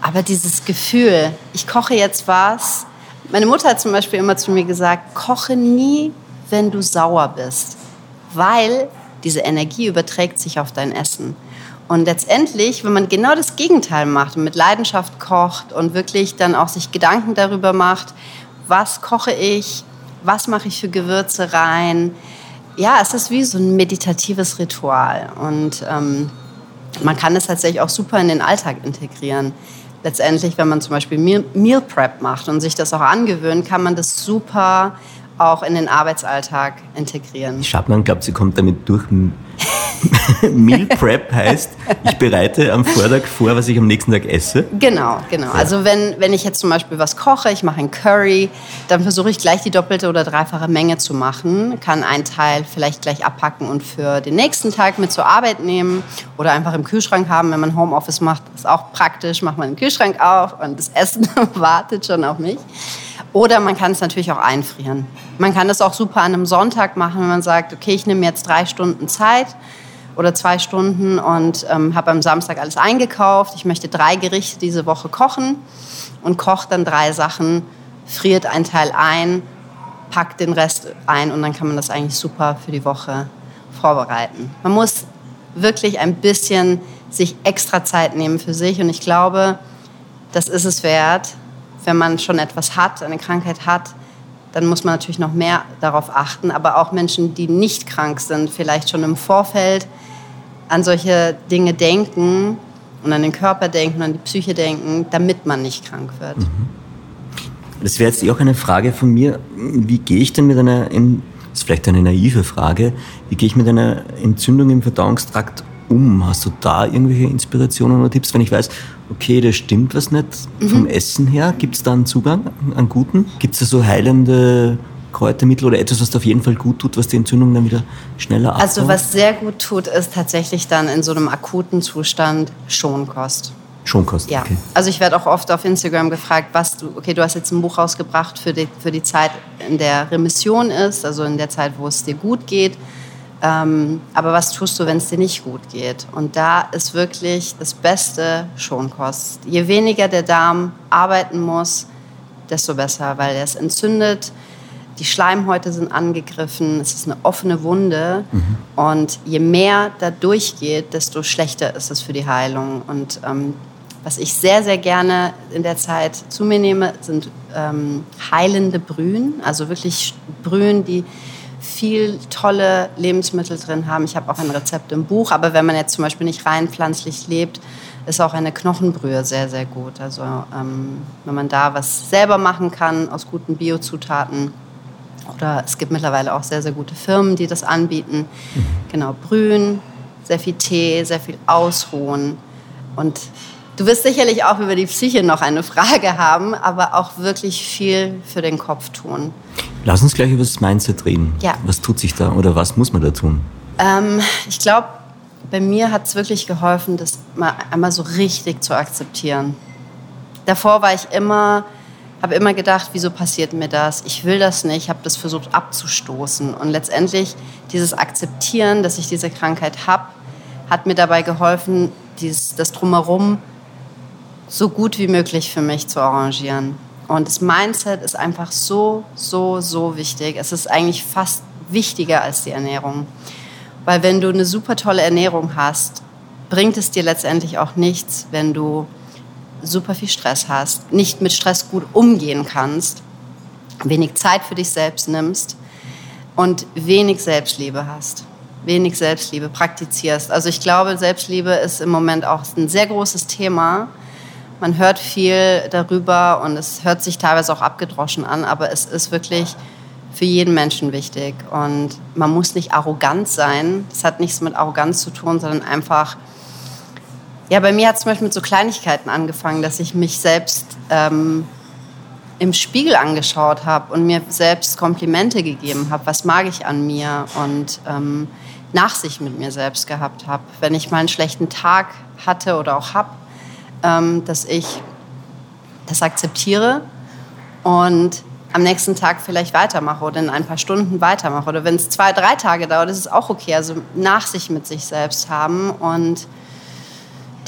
Aber dieses Gefühl, ich koche jetzt was. Meine Mutter hat zum Beispiel immer zu mir gesagt, koche nie, wenn du sauer bist, weil diese Energie überträgt sich auf dein Essen. Und letztendlich, wenn man genau das Gegenteil macht und mit Leidenschaft kocht und wirklich dann auch sich Gedanken darüber macht, was koche ich, was mache ich für Gewürze rein. Ja, es ist wie so ein meditatives Ritual und ähm, man kann es tatsächlich auch super in den Alltag integrieren. Letztendlich, wenn man zum Beispiel Meal, Meal Prep macht und sich das auch angewöhnt, kann man das super auch in den Arbeitsalltag integrieren. Schabmann glaubt, sie kommt damit durch. <laughs> Meal Prep heißt, ich bereite am Vortag vor, was ich am nächsten Tag esse. Genau, genau. Ja. Also wenn, wenn ich jetzt zum Beispiel was koche, ich mache ein Curry, dann versuche ich gleich die doppelte oder dreifache Menge zu machen, kann einen Teil vielleicht gleich abpacken und für den nächsten Tag mit zur Arbeit nehmen oder einfach im Kühlschrank haben, wenn man Homeoffice macht, ist auch praktisch, macht man den Kühlschrank auf und das Essen <laughs> wartet schon auf mich. Oder man kann es natürlich auch einfrieren. Man kann das auch super an einem Sonntag machen, wenn man sagt, okay, ich nehme jetzt drei Stunden Zeit oder zwei Stunden und ähm, habe am Samstag alles eingekauft. Ich möchte drei Gerichte diese Woche kochen und koche dann drei Sachen, friert einen Teil ein, packt den Rest ein und dann kann man das eigentlich super für die Woche vorbereiten. Man muss wirklich ein bisschen sich extra Zeit nehmen für sich und ich glaube, das ist es wert, wenn man schon etwas hat, eine Krankheit hat, dann muss man natürlich noch mehr darauf achten. Aber auch Menschen, die nicht krank sind, vielleicht schon im Vorfeld an solche Dinge denken und an den Körper denken, an die Psyche denken, damit man nicht krank wird. Mhm. Das wäre jetzt auch eine Frage von mir. Wie gehe ich denn mit einer, das ist vielleicht eine naive Frage, wie gehe ich mit einer Entzündung im Verdauungstrakt um? Hast du da irgendwelche Inspirationen oder Tipps, wenn ich weiß, okay, da stimmt was nicht Mhm. vom Essen her? Gibt es da einen Zugang, einen guten? Gibt es da so heilende Kräutermittel oder etwas, was auf jeden Fall gut tut, was die Entzündung dann wieder schneller abbaut? Also was sehr gut tut, ist tatsächlich dann in so einem akuten Zustand Schonkost. Schonkost, Ja. okay. Also ich werde auch oft auf Instagram gefragt, was du, okay, du hast jetzt ein Buch rausgebracht für die, für die Zeit, in der Remission ist, also in der Zeit, wo es dir gut geht. Ähm, aber was tust du, wenn es dir nicht gut geht? Und da ist wirklich das Beste Schonkost. Je weniger der Darm arbeiten muss, desto besser, weil er es entzündet. Die Schleimhäute sind angegriffen, es ist eine offene Wunde. Und je mehr da durchgeht, desto schlechter ist es für die Heilung. Und ähm, was ich sehr, sehr gerne in der Zeit zu mir nehme, sind ähm, heilende Brühen. Also wirklich Brühen, die viel tolle Lebensmittel drin haben. Ich habe auch ein Rezept im Buch, aber wenn man jetzt zum Beispiel nicht rein pflanzlich lebt, ist auch eine Knochenbrühe sehr, sehr gut. Also ähm, wenn man da was selber machen kann aus guten Biozutaten. Oder es gibt mittlerweile auch sehr, sehr gute Firmen, die das anbieten. Genau, Brühen, sehr viel Tee, sehr viel Ausruhen. Und du wirst sicherlich auch über die Psyche noch eine Frage haben, aber auch wirklich viel für den Kopf tun. Lass uns gleich über das Mindset reden. Ja. Was tut sich da oder was muss man da tun? Ähm, ich glaube, bei mir hat es wirklich geholfen, das mal einmal so richtig zu akzeptieren. Davor war ich immer, habe immer gedacht, wieso passiert mir das? Ich will das nicht, habe das versucht abzustoßen. Und letztendlich dieses Akzeptieren, dass ich diese Krankheit habe, hat mir dabei geholfen, dieses, das Drumherum so gut wie möglich für mich zu arrangieren. Und das Mindset ist einfach so, so, so wichtig. Es ist eigentlich fast wichtiger als die Ernährung. Weil wenn du eine super tolle Ernährung hast, bringt es dir letztendlich auch nichts, wenn du super viel Stress hast, nicht mit Stress gut umgehen kannst, wenig Zeit für dich selbst nimmst und wenig Selbstliebe hast. Wenig Selbstliebe praktizierst. Also ich glaube, Selbstliebe ist im Moment auch ein sehr großes Thema. Man hört viel darüber und es hört sich teilweise auch abgedroschen an, aber es ist wirklich für jeden Menschen wichtig. Und man muss nicht arrogant sein. Das hat nichts mit Arroganz zu tun, sondern einfach, ja, bei mir hat es zum Beispiel mit so Kleinigkeiten angefangen, dass ich mich selbst ähm, im Spiegel angeschaut habe und mir selbst Komplimente gegeben habe. Was mag ich an mir? Und ähm, Nachsicht mit mir selbst gehabt habe. Wenn ich mal einen schlechten Tag hatte oder auch habe, dass ich das akzeptiere und am nächsten Tag vielleicht weitermache oder in ein paar Stunden weitermache. Oder wenn es zwei, drei Tage dauert, ist es auch okay. Also Nachsicht mit sich selbst haben und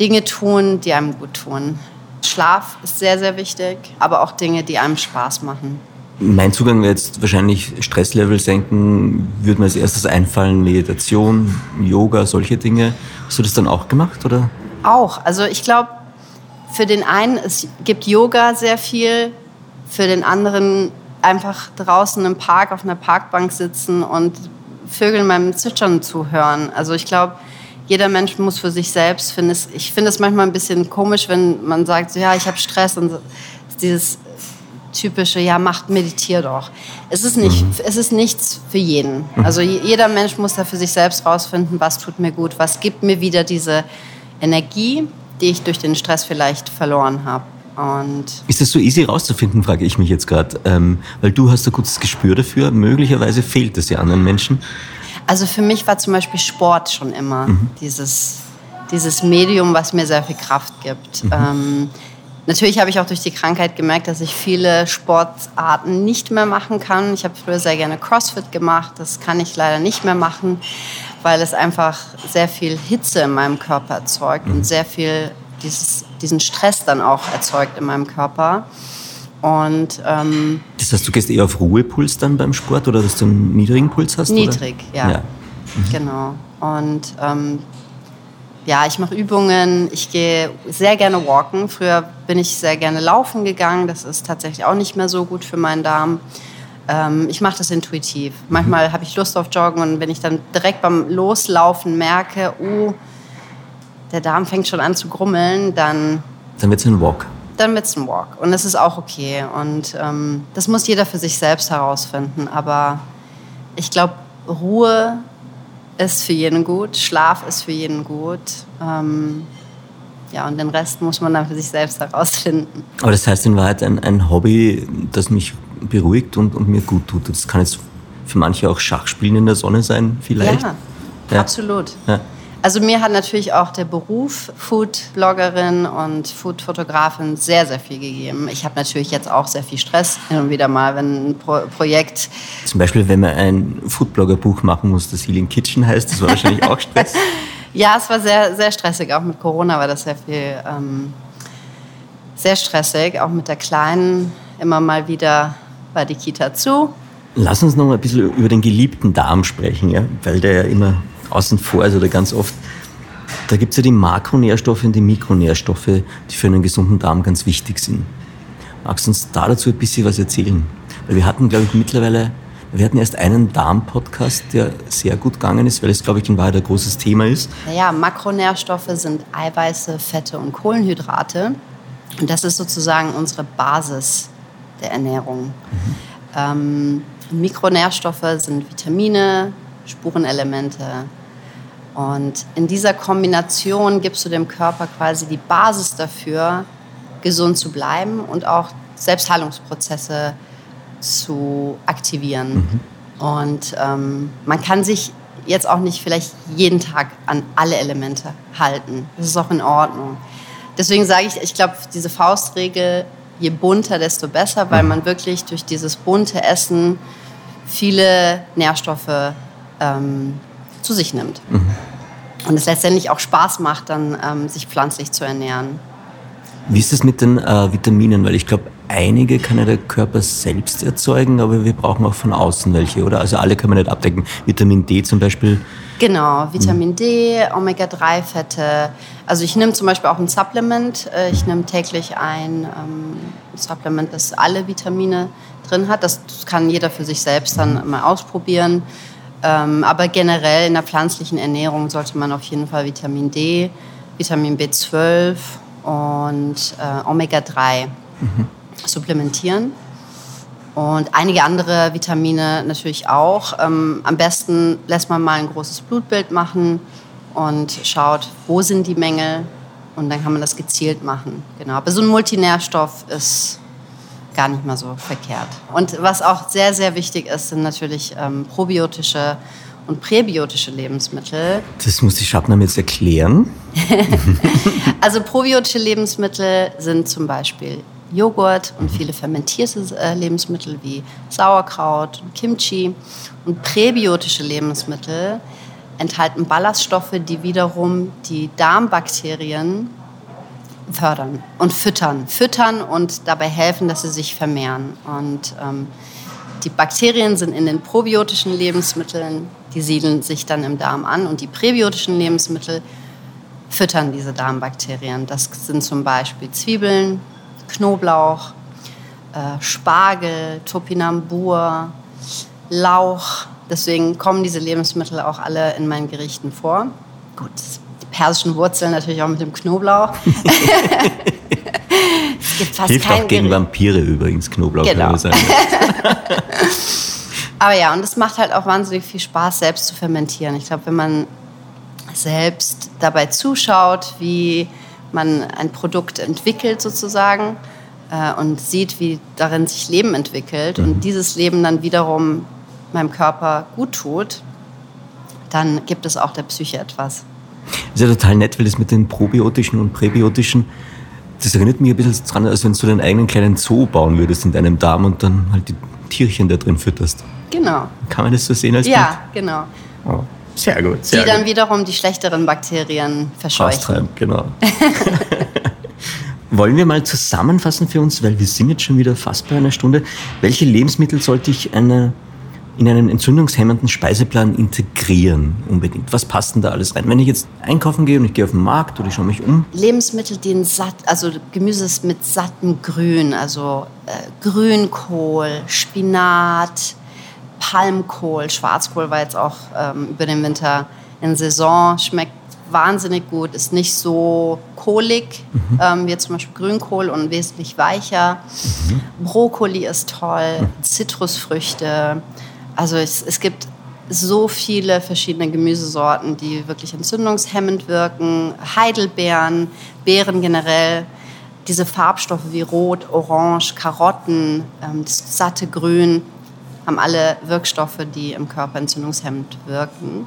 Dinge tun, die einem gut tun. Schlaf ist sehr, sehr wichtig, aber auch Dinge, die einem Spaß machen. Mein Zugang wäre jetzt wahrscheinlich Stresslevel senken, würde mir als erstes einfallen, Meditation, Yoga, solche Dinge. Hast du das dann auch gemacht, oder? Auch. Also ich glaube, für den einen, es gibt Yoga sehr viel, für den anderen einfach draußen im Park auf einer Parkbank sitzen und Vögeln beim Zwitschern zuhören. Also ich glaube, jeder Mensch muss für sich selbst finden. Ich finde es manchmal ein bisschen komisch, wenn man sagt, so, ja, ich habe Stress und dieses typische, ja, macht, meditier doch. Es ist, nicht, es ist nichts für jeden. Also je- jeder Mensch muss da für sich selbst rausfinden, was tut mir gut, was gibt mir wieder diese Energie, die ich durch den Stress vielleicht verloren habe. Und Ist das so easy rauszufinden, frage ich mich jetzt gerade. Ähm, weil du hast ein gutes Gespür dafür. Möglicherweise fehlt es ja anderen Menschen. also für mich war zum Beispiel Sport schon immer dieses, dieses Medium, was mir sehr viel Kraft gibt. Ähm, natürlich habe ich auch durch die Krankheit gemerkt, dass ich viele Sportarten nicht mehr machen kann. Ich habe früher sehr gerne CrossFit gemacht. Das kann ich leider nicht mehr machen, weil es einfach sehr viel Hitze in meinem Körper erzeugt und sehr viel dieses, diesen Stress dann auch erzeugt in meinem Körper. Und ähm, Das heißt, du gehst eher auf Ruhepuls dann beim Sport oder dass du einen niedrigen Puls hast? Niedrig, oder? ja. ja. Genau. Und ähm, ja, ich mache Übungen. Ich gehe sehr gerne walken. Früher bin ich sehr gerne laufen gegangen. Das ist tatsächlich auch nicht mehr so gut für meinen Darm. Ähm, ich mache das intuitiv. Manchmal habe ich Lust auf Joggen und wenn ich dann direkt beim Loslaufen merke, oh, der Darm fängt schon an zu grummeln, dann Dann wird es ein Walk. dann wird's ein Walk. Und das ist auch okay. Und ähm, das muss jeder für sich selbst herausfinden. Aber ich glaube, Ruhe ist für jeden gut, Schlaf ist für jeden gut. Ähm, ja, und den Rest muss man dann für sich selbst herausfinden. Aber das heißt in Wahrheit ein, ein Hobby, das mich beruhigt und, und mir gut tut. Das kann jetzt für manche auch Schachspielen in der Sonne sein, vielleicht. Ja, ja. absolut. Ja. Also mir hat natürlich auch der Beruf Food-Bloggerin und Food-Fotografin sehr, sehr viel gegeben. Ich habe natürlich jetzt auch sehr viel Stress hin und wieder mal, wenn ein Pro Projekt... Zum Beispiel, wenn man ein Food-Blogger-Buch machen muss, das Healing Kitchen heißt, das war wahrscheinlich auch Stress. <laughs> Ja, es war sehr, sehr stressig. Auch mit Corona war das sehr viel... Ähm, sehr stressig, auch mit der Kleinen. Immer mal wieder war die Kita zu. Lass uns noch mal ein bisschen über den geliebten Darm sprechen, ja? weil der ja immer außen vor ist oder ganz oft. Da gibt es ja die Makronährstoffe und die Mikronährstoffe, die für einen gesunden Darm ganz wichtig sind. Magst du uns da dazu ein bisschen was erzählen? Weil wir hatten, glaube ich, mittlerweile, wir hatten erst einen Darm-Podcast, der sehr gut gegangen ist, weil es, glaube ich, in Wahrheit ein großes Thema ist. Naja, Makronährstoffe sind Eiweiße, Fette und Kohlenhydrate. Und das ist sozusagen unsere Basis der Ernährung. Ähm, Mikronährstoffe sind Vitamine, Spurenelemente. Und in dieser Kombination gibst du dem Körper quasi die Basis dafür, gesund zu bleiben und auch Selbstheilungsprozesse zu aktivieren. Mhm. Und ähm, man kann sich jetzt auch nicht vielleicht jeden Tag an alle Elemente halten. Das ist auch in Ordnung. Deswegen sage ich, ich glaube, diese Faustregel, je bunter, desto besser, weil mhm. man wirklich durch dieses bunte Essen viele Nährstoffe ähm, zu sich nimmt. Mhm. Und es letztendlich auch Spaß macht, dann ähm, sich pflanzlich zu ernähren. Wie ist es mit den äh, Vitaminen? Weil ich glaube, einige kann ja der Körper selbst erzeugen, aber wir brauchen auch von außen welche, oder? Also alle können wir nicht abdecken. Vitamin D zum Beispiel. Genau, Vitamin D, Omega-3-Fette. Also ich nehme zum Beispiel auch ein Supplement. Äh, ich nehme täglich ein ähm, Supplement, das alle Vitamine drin hat. Das kann jeder für sich selbst dann mal ausprobieren. Ähm, aber generell in der pflanzlichen Ernährung sollte man auf jeden Fall Vitamin D, Vitamin B12 und äh, Omega-3 mhm. supplementieren. Und einige andere Vitamine natürlich auch. Ähm, am besten lässt man mal ein großes Blutbild machen und schaut, wo sind die Mängel. Und dann kann man das gezielt machen. Genau. Aber so ein Multinährstoff ist gar nicht mal so verkehrt. Und was auch sehr, sehr wichtig ist, sind natürlich ähm, probiotische und präbiotische Lebensmittel. Das muss die Schabnam jetzt erklären. <laughs> also probiotische Lebensmittel sind zum Beispiel Joghurt und viele fermentierte äh, Lebensmittel wie Sauerkraut und Kimchi. Und präbiotische Lebensmittel enthalten Ballaststoffe, die wiederum die Darmbakterien fördern und füttern. Füttern und dabei helfen, dass sie sich vermehren. Und ähm, die Bakterien sind in den probiotischen Lebensmitteln, die siedeln sich dann im Darm an und die präbiotischen Lebensmittel füttern diese Darmbakterien. Das sind zum Beispiel Zwiebeln, Knoblauch, äh, Spargel, Topinambur, Lauch. Deswegen kommen diese Lebensmittel auch alle in meinen Gerichten vor. Gut, persischen Wurzeln natürlich auch mit dem Knoblauch. <laughs> es gibt fast Hilft auch gegen Vampire übrigens, Knoblauch. Genau. <laughs> Aber ja, und es macht halt auch wahnsinnig viel Spaß, selbst zu fermentieren. Ich glaube, wenn man selbst dabei zuschaut, wie man ein Produkt entwickelt sozusagen äh, und sieht, wie darin sich Leben entwickelt mhm. und dieses Leben dann wiederum meinem Körper gut tut, dann gibt es auch der Psyche etwas. Das ist ja total nett, weil das mit den probiotischen und präbiotischen, das erinnert mich ein bisschen daran, als wenn du deinen eigenen kleinen Zoo bauen würdest in deinem Darm und dann halt die Tierchen da drin fütterst. Genau. Kann man das so sehen als Ja, Bild? genau. Oh, sehr gut. Sehr die dann wiederum die schlechteren Bakterien verscheuchen. Austreiben, genau. <laughs> Wollen wir mal zusammenfassen für uns, weil wir sind jetzt schon wieder fast bei einer Stunde. Welche Lebensmittel sollte ich einer in einen entzündungshemmenden Speiseplan integrieren unbedingt? Was passt denn da alles rein? Wenn ich jetzt einkaufen gehe und ich gehe auf den Markt oder ich schaue mich um? Lebensmittel, die in satt, also Gemüse mit sattem Grün, also äh, Grünkohl, Spinat, Palmkohl, Schwarzkohl war jetzt auch ähm, über den Winter in Saison, schmeckt wahnsinnig gut, ist nicht so kohlig mhm. ähm, wie zum Beispiel Grünkohl und wesentlich weicher. Mhm. Brokkoli ist toll, mhm. Zitrusfrüchte, also es, es gibt so viele verschiedene Gemüsesorten, die wirklich entzündungshemmend wirken. Heidelbeeren, Beeren generell, diese Farbstoffe wie Rot, Orange, Karotten, ähm, das satte Grün, haben alle Wirkstoffe, die im Körper entzündungshemmend wirken.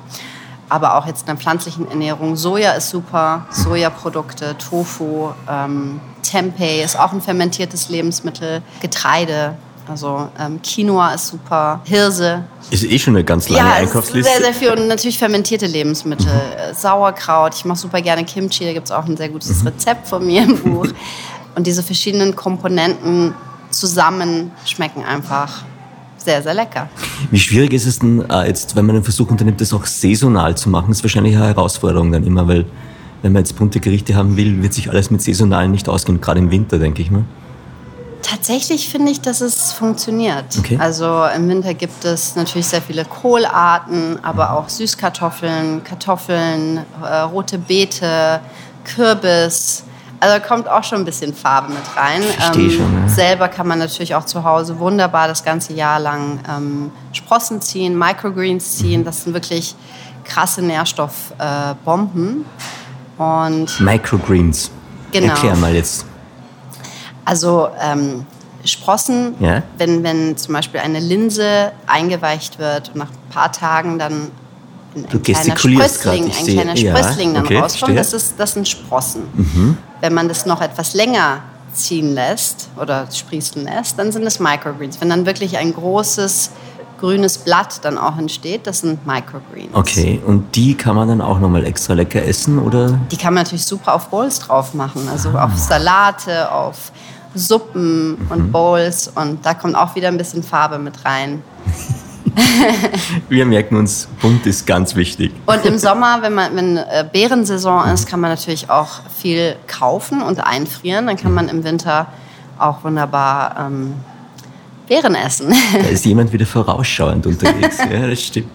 Aber auch jetzt in der pflanzlichen Ernährung. Soja ist super, Sojaprodukte, Tofu, ähm, Tempeh ist auch ein fermentiertes Lebensmittel, Getreide, also ähm, Quinoa ist super, Hirse. Ist eh schon eine ganz lange ja, Einkaufsliste. Sehr, sehr viel und natürlich fermentierte Lebensmittel. Mhm. Sauerkraut, ich mache super gerne Kimchi, da gibt es auch ein sehr gutes mhm. Rezept von mir im Buch. und diese verschiedenen Komponenten zusammen schmecken einfach sehr, sehr lecker. Wie schwierig ist es denn äh, jetzt, wenn man den Versuch unternimmt, das auch saisonal zu machen? Das ist wahrscheinlich eine Herausforderung dann immer, weil wenn man jetzt bunte Gerichte haben will, wird sich alles mit saisonalen nicht ausgehen, gerade im Winter, denke ich mal. Tatsächlich finde ich, dass es funktioniert. Okay. Also im Winter gibt es natürlich sehr viele Kohlarten, aber auch Süßkartoffeln, Kartoffeln, äh, rote Beete, Kürbis. Also da kommt auch schon ein bisschen Farbe mit rein. Verstehe ähm, schon, ja. Selber kann man natürlich auch zu Hause wunderbar das ganze Jahr lang ähm, Sprossen ziehen, Microgreens ziehen. Mhm. Das sind wirklich krasse Nährstoffbomben. Äh, Und Microgreens. Genau. Erklär mal jetzt. Also ähm, Sprossen, ja? wenn, wenn zum Beispiel eine Linse eingeweicht wird und nach ein paar Tagen dann ein, ein kleiner Sprössling, ein kleiner Sprössling dann okay, rauskommt, das, ist, das sind Sprossen. Mhm. Wenn man das noch etwas länger ziehen lässt oder sprießen lässt, dann sind es Microgreens. Wenn dann wirklich ein großes grünes Blatt dann auch entsteht, das sind Microgreens. Okay, und die kann man dann auch nochmal extra lecker essen, oder? Die kann man natürlich super auf Bowls drauf machen, also ah. auf Salate, auf Suppen mhm. und Bowls und da kommt auch wieder ein bisschen Farbe mit rein. <laughs> Wir merken uns, bunt ist ganz wichtig. Und im <laughs> Sommer, wenn, man, wenn äh, Beerensaison ist, kann man natürlich auch viel kaufen und einfrieren. Dann kann man im Winter auch wunderbar ähm, Beeren essen. Da ist jemand <laughs> wieder vorausschauend unterwegs. Ja, das stimmt.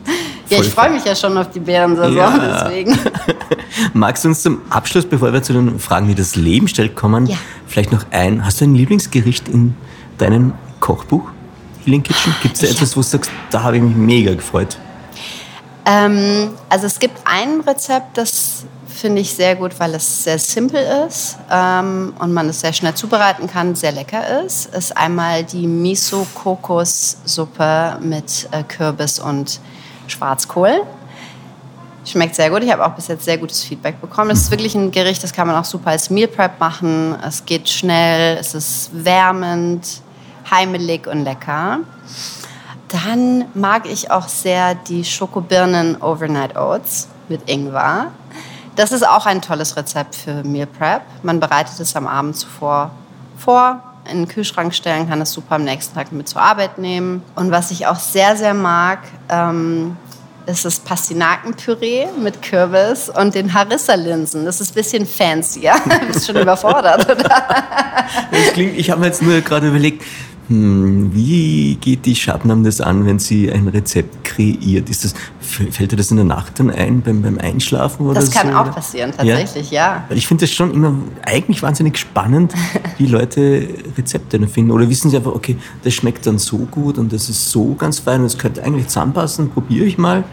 Ja, ich freue mich ja schon auf die Beerensaison, ja. deswegen. <laughs> Magst du uns zum Abschluss, bevor wir zu den Fragen, wie das Leben stellt, kommen, ja. vielleicht noch ein, hast du ein Lieblingsgericht in deinem Kochbuch, Healing Kitchen? Gibt es da etwas, wo du sagst, da habe ich mich mega gefreut? Ähm, also es gibt ein Rezept, das finde ich sehr gut, weil es sehr simpel ist ähm, und man es sehr schnell zubereiten kann, sehr lecker ist. Ist einmal die Miso-Kokos-Suppe mit äh, Kürbis und Schwarzkohl. Schmeckt sehr gut. Ich habe auch bis jetzt sehr gutes Feedback bekommen. Es ist wirklich ein Gericht, das kann man auch super als Meal Prep machen. Es geht schnell, es ist wärmend, heimelig und lecker. Dann mag ich auch sehr die Schokobirnen Overnight Oats mit Ingwer. Das ist auch ein tolles Rezept für Meal Prep. Man bereitet es am Abend zuvor vor, in den Kühlschrank stellen, kann es super am nächsten Tag mit zur Arbeit nehmen. Und was ich auch sehr, sehr mag, ähm, ist das Pastinakenpüree mit Kürbis und den Harissa-Linsen. Das ist ein bisschen fancier. <laughs> Bist schon überfordert, oder? Das klingt, ich habe mir jetzt nur gerade überlegt, hm, wie geht die Shabnam das an, wenn sie ein Rezept kreiert? Ist das, fällt dir das in der Nacht dann ein beim, beim Einschlafen oder Das kann so? auch passieren, tatsächlich, ja. ja. Ich finde das schon immer eigentlich wahnsinnig spannend, <laughs> wie Leute Rezepte finden. Oder wissen sie einfach, okay, das schmeckt dann so gut und das ist so ganz fein und das könnte eigentlich zusammenpassen, probiere ich mal.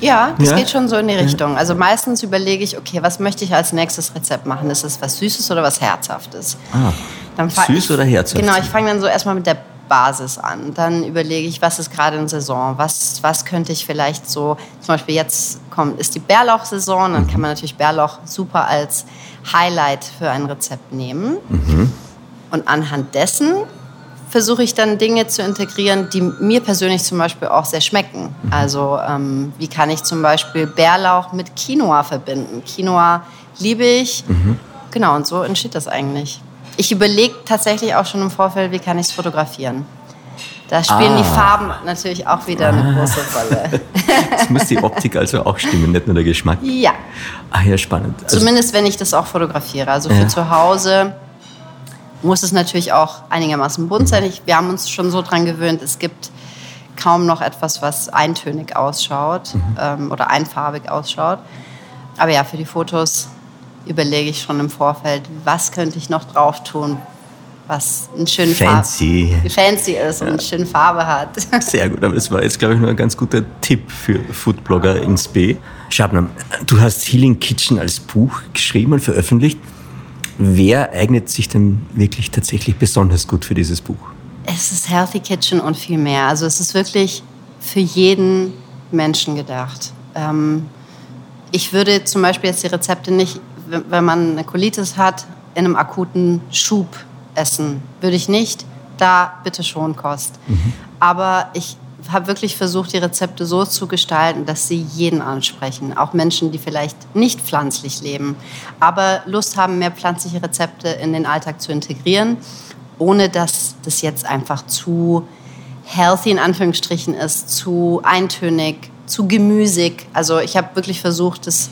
Ja, das ja? geht schon so in die Richtung. Also meistens überlege ich, okay, was möchte ich als nächstes Rezept machen? Ist es was Süßes oder was Herzhaftes? Ah. Süß oder herzhaft? Genau, ich fange dann so erstmal mit der Basis an. Dann überlege ich, was ist gerade in Saison, was, was könnte ich vielleicht so, zum Beispiel jetzt kommt, ist die Bärlauchsaison, dann mhm. kann man natürlich Bärlauch super als Highlight für ein Rezept nehmen. Mhm. Und anhand dessen versuche ich dann Dinge zu integrieren, die mir persönlich zum Beispiel auch sehr schmecken. Mhm. Also ähm, wie kann ich zum Beispiel Bärlauch mit Quinoa verbinden? Quinoa liebe ich. Mhm. Genau, und so entsteht das eigentlich. Ich überlege tatsächlich auch schon im Vorfeld, wie kann ich es fotografieren. Da spielen ah. die Farben natürlich auch wieder eine ah. große Rolle. <laughs> Es muss die Optik also auch stimmen, nicht nur der Geschmack. Ja. Ah ja, spannend. Also Zumindest wenn ich das auch fotografiere. Also für ja. zu Hause muss es natürlich auch einigermaßen bunt sein. Ich, wir haben uns schon so dran gewöhnt, es gibt kaum noch etwas, was eintönig ausschaut mhm. ähm, oder einfarbig ausschaut. Aber ja, für die Fotos überlege ich schon im Vorfeld, was könnte ich noch drauf tun, was einen schönen Fancy. Farb fancy ist und eine schöne Farbe hat. <laughs> Sehr gut, aber das war jetzt, glaube ich, nur ein ganz guter Tipp für Foodblogger ins B. Shabnam, du hast Healing Kitchen als Buch geschrieben und veröffentlicht. Wer eignet sich denn wirklich tatsächlich besonders gut für dieses Buch? Es ist Healthy Kitchen und viel mehr. Also es ist wirklich für jeden Menschen gedacht. Ähm, ich würde zum Beispiel jetzt die Rezepte nicht, wenn man eine Colitis hat, in einem akuten Schub essen. Würde ich nicht. Da bitte schon Kost. Mhm. Aber ich habe wirklich versucht, die Rezepte so zu gestalten, dass sie jeden ansprechen. Auch Menschen, die vielleicht nicht pflanzlich leben, aber Lust haben, mehr pflanzliche Rezepte in den Alltag zu integrieren, ohne dass das jetzt einfach zu healthy in Anführungsstrichen ist, zu eintönig, zu gemüsig. Also ich habe wirklich versucht, das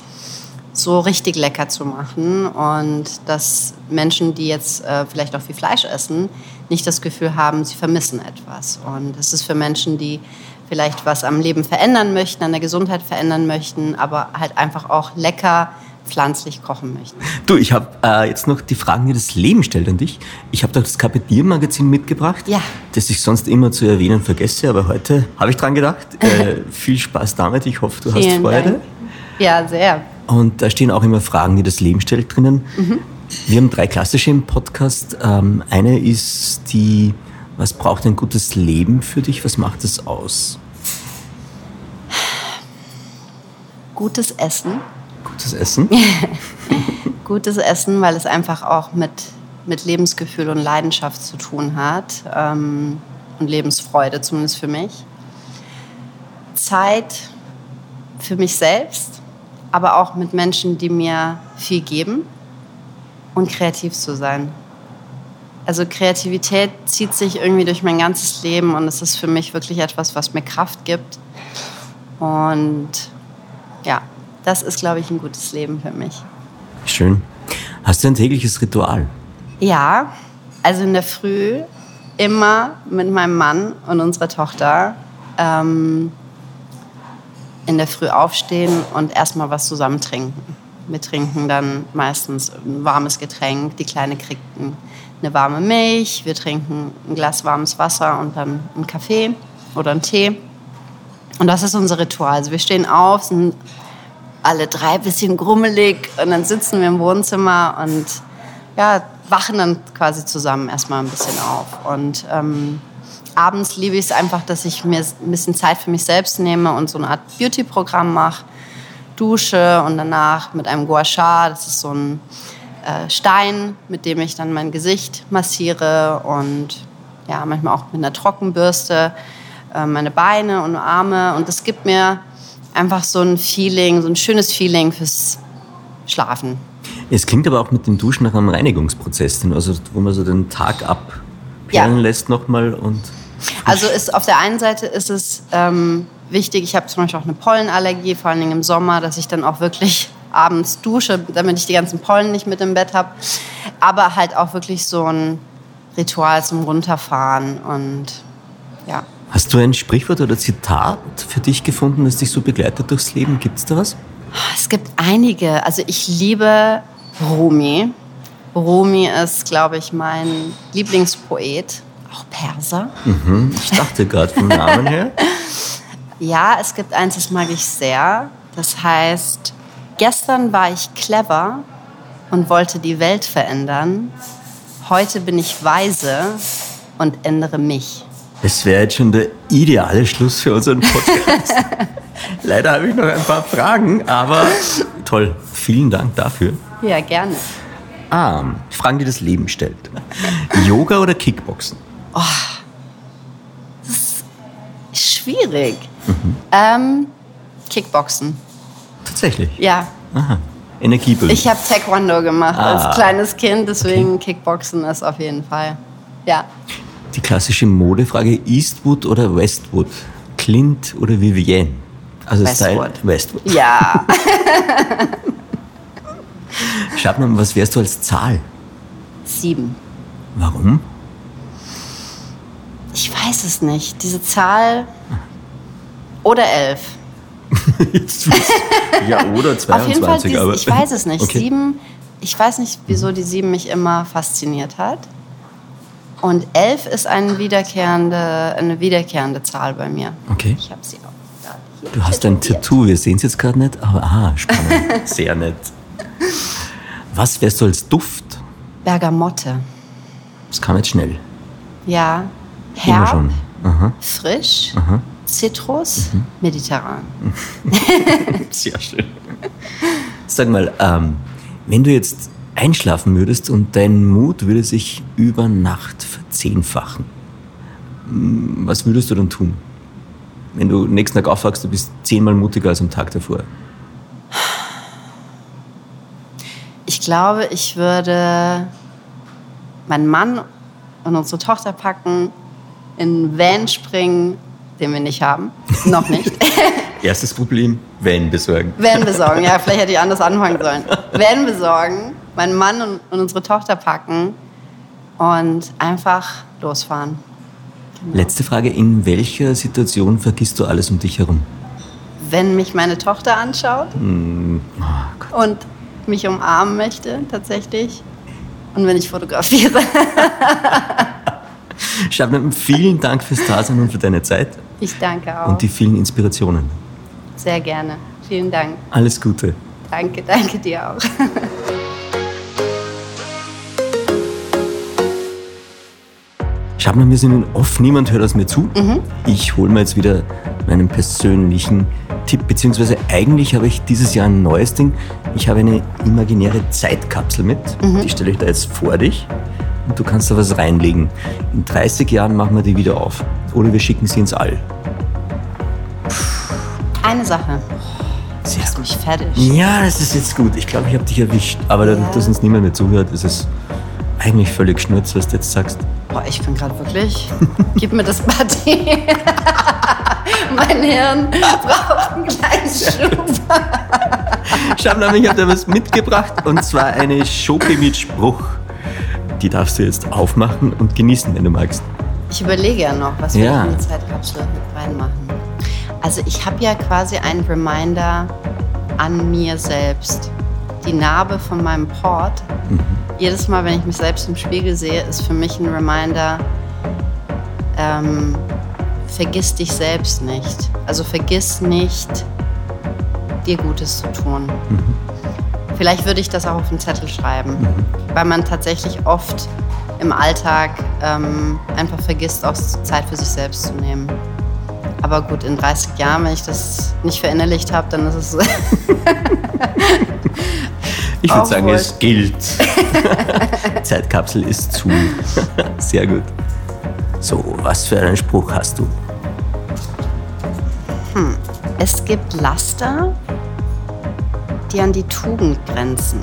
so richtig lecker zu machen und dass Menschen, die jetzt äh, vielleicht auch viel Fleisch essen, nicht das Gefühl haben, sie vermissen etwas. Und es ist für Menschen, die vielleicht was am Leben verändern möchten, an der Gesundheit verändern möchten, aber halt einfach auch lecker pflanzlich kochen möchten. Du, ich habe äh, jetzt noch die Fragen, die das Leben stellt an dich. Ich habe doch das Magazin mitgebracht, ja. das ich sonst immer zu erwähnen vergesse, aber heute habe ich dran gedacht. <laughs> Äh, viel Spaß damit. Ich hoffe, du hast Freude. Dank. Ja, sehr. Und da stehen auch immer Fragen, die das Leben stellt drinnen. Mhm. Wir haben drei klassische im Podcast. Ähm, eine ist die, was braucht ein gutes Leben für dich? Was macht es aus? Gutes Essen. Gutes Essen? <laughs> Gutes Essen, weil es einfach auch mit, mit Lebensgefühl und Leidenschaft zu tun hat. Ähm, und Lebensfreude, zumindest für mich. Zeit für mich selbst aber auch mit Menschen, die mir viel geben und kreativ zu sein. Also Kreativität zieht sich irgendwie durch mein ganzes Leben und es ist für mich wirklich etwas, was mir Kraft gibt. Und ja, das ist, glaube ich, ein gutes Leben für mich. Schön. Hast du ein tägliches Ritual? Ja, also in der Früh immer mit meinem Mann und unserer Tochter ähm, in der Früh aufstehen und erstmal was zusammen trinken. Wir trinken dann meistens ein warmes Getränk. Die Kleine kriegt eine warme Milch. Wir trinken ein Glas warmes Wasser und dann einen Kaffee oder einen Tee. Und das ist unser Ritual. Also wir stehen auf, sind alle drei ein bisschen grummelig und dann sitzen wir im Wohnzimmer und ja, wachen dann quasi zusammen erstmal ein bisschen auf. Und ähm, abends liebe ich es einfach, dass ich mir ein bisschen Zeit für mich selbst nehme und so eine Art Beauty-Programm mache. Dusche und danach mit einem Gua Sha, das ist so ein äh, Stein, mit dem ich dann mein Gesicht massiere und ja, manchmal auch mit einer Trockenbürste äh, meine Beine und Arme. Und das gibt mir einfach so ein Feeling, so ein schönes Feeling fürs Schlafen. Es klingt aber auch mit dem Duschen nach einem Reinigungsprozess, also wo man so den Tag abperlen ja. lässt nochmal und also ist, auf der einen Seite ist es ähm, wichtig, ich habe zum Beispiel auch eine Pollenallergie, vor allen Dingen im Sommer, dass ich dann auch wirklich abends dusche, damit ich die ganzen Pollen nicht mit im Bett habe. Aber halt auch wirklich so ein Ritual zum Runterfahren und ja. Hast du ein Sprichwort oder Zitat für dich gefunden, das dich so begleitet durchs Leben? Gibt es da was? Es gibt einige. Also ich liebe Rumi. Rumi ist, glaube ich, mein Lieblingspoet auch Perser. Mhm, ich dachte gerade vom Namen her. <laughs> ja, es gibt eins, das mag ich sehr. Das heißt, gestern war ich clever und wollte die Welt verändern. Heute bin ich weise und ändere mich. Das wäre jetzt schon der ideale Schluss für unseren Podcast. <laughs> Leider habe ich noch ein paar Fragen, aber toll. Vielen Dank dafür. Ja, gerne. Ah, Fragen, die das Leben stellt. Yoga oder Kickboxen? Oh, das ist schwierig. Mhm. Ähm, Kickboxen. Tatsächlich? Ja. Aha. Energiebildung. Ich habe Taekwondo gemacht ah. als kleines Kind, deswegen okay. Kickboxen ist auf jeden Fall. Ja. Die klassische Modefrage: Eastwood oder Westwood? Clint oder Vivienne? Also Westwood. Style Westwood. Ja. <laughs> <laughs> Schreib mal, was wärst du als Zahl? Sieben. Warum? Ich weiß es nicht. Diese Zahl oder elf. <laughs> ja, oder 22. <laughs> Auf jeden Fall, diese, aber ich weiß es nicht. <laughs> Okay. Sieben, ich weiß nicht, wieso die sieben mich immer fasziniert hat. Und elf ist eine wiederkehrende, eine wiederkehrende Zahl bei mir. Okay. Ich habe sie auch da. Du hast ein. Tattoo, wir sehen es jetzt gerade nicht, aber aha, spannend. Sehr nett. Was wärst du als Duft? Bergamotte. Das kam jetzt schnell. Ja. Herb, schon. Aha. frisch, Zitrus, mediterran. <laughs> Sehr schön. Sag mal, ähm, wenn du jetzt einschlafen würdest und dein Mut würde sich über Nacht verzehnfachen, mm, was würdest du dann tun? Wenn du nächsten Tag aufwachst, du bist zehnmal mutiger als am Tag davor. Ich glaube, ich würde meinen Mann und unsere Tochter packen, in einen Van springen, den wir nicht haben. Noch nicht. <laughs> Erstes Problem, Van besorgen. Van besorgen, ja, vielleicht hätte ich anders anfangen sollen. <laughs> Van besorgen, meinen Mann und, und unsere Tochter packen und einfach losfahren. Letzte Frage, in welcher Situation vergisst du alles um dich herum? Wenn mich meine Tochter anschaut Oh und mich umarmen möchte, tatsächlich. Und wenn ich fotografiere. <laughs> <laughs> Shabnam, vielen Dank fürs Dasein und für deine Zeit Ich danke auch. und die vielen Inspirationen. Sehr gerne. Vielen Dank. Alles Gute. Danke, danke dir auch. <laughs> Shabnam, wir sind in off, niemand hört aus mir zu. Ich hole mir jetzt wieder meinen persönlichen Tipp, beziehungsweise eigentlich habe ich dieses Jahr ein neues Ding. Ich habe eine imaginäre Zeitkapsel mit, die stelle ich da jetzt vor dich und du kannst da was reinlegen. In 30 Jahren machen wir die wieder auf oder wir schicken sie ins All. Eine Sache. Sehr Machst mich fertig. Ja, das ist jetzt gut. Ich glaube, ich habe dich erwischt. Aber dadurch, dass uns niemand mehr zuhört, ist es eigentlich völlig schnurz, was du jetzt sagst. Boah, ich bin gerade wirklich. Gib mir das Party. <laughs> <laughs> mein Hirn braucht einen kleinen Schub. Ich habe dir was mitgebracht und zwar eine Schoki mit Spruch. Die darfst du jetzt aufmachen und genießen, wenn du magst. Ich überlege ja noch, was wir Ja. in die Zeitkapsel mit reinmachen. Also ich habe ja quasi einen Reminder an mir selbst. Die Narbe von meinem Port. Jedes Mal, wenn ich mich selbst im Spiegel sehe, ist für mich ein Reminder, ähm, vergiss dich selbst nicht. Also vergiss nicht, dir Gutes zu tun. Vielleicht würde ich das auch auf einen Zettel schreiben, weil man tatsächlich oft im Alltag ähm, einfach vergisst, auch Zeit für sich selbst zu nehmen. Aber gut, in 30 Jahren, wenn ich das nicht verinnerlicht habe, dann ist es <laughs> Ich würde sagen, wohl. es gilt. <laughs> Zeitkapsel ist zu. Sehr gut. So, was für einen Spruch hast du? Es gibt Laster, die an die Tugend grenzen.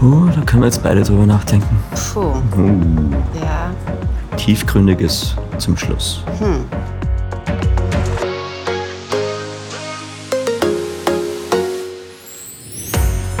Oh, da können wir jetzt beide drüber nachdenken. Puh, Uh, ja. tiefgründiges zum Schluss.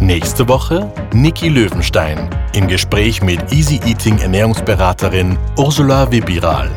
Nächste Woche Niki Löwenstein im Gespräch mit Easy Eating Ernährungsberaterin Ursula Wibiral.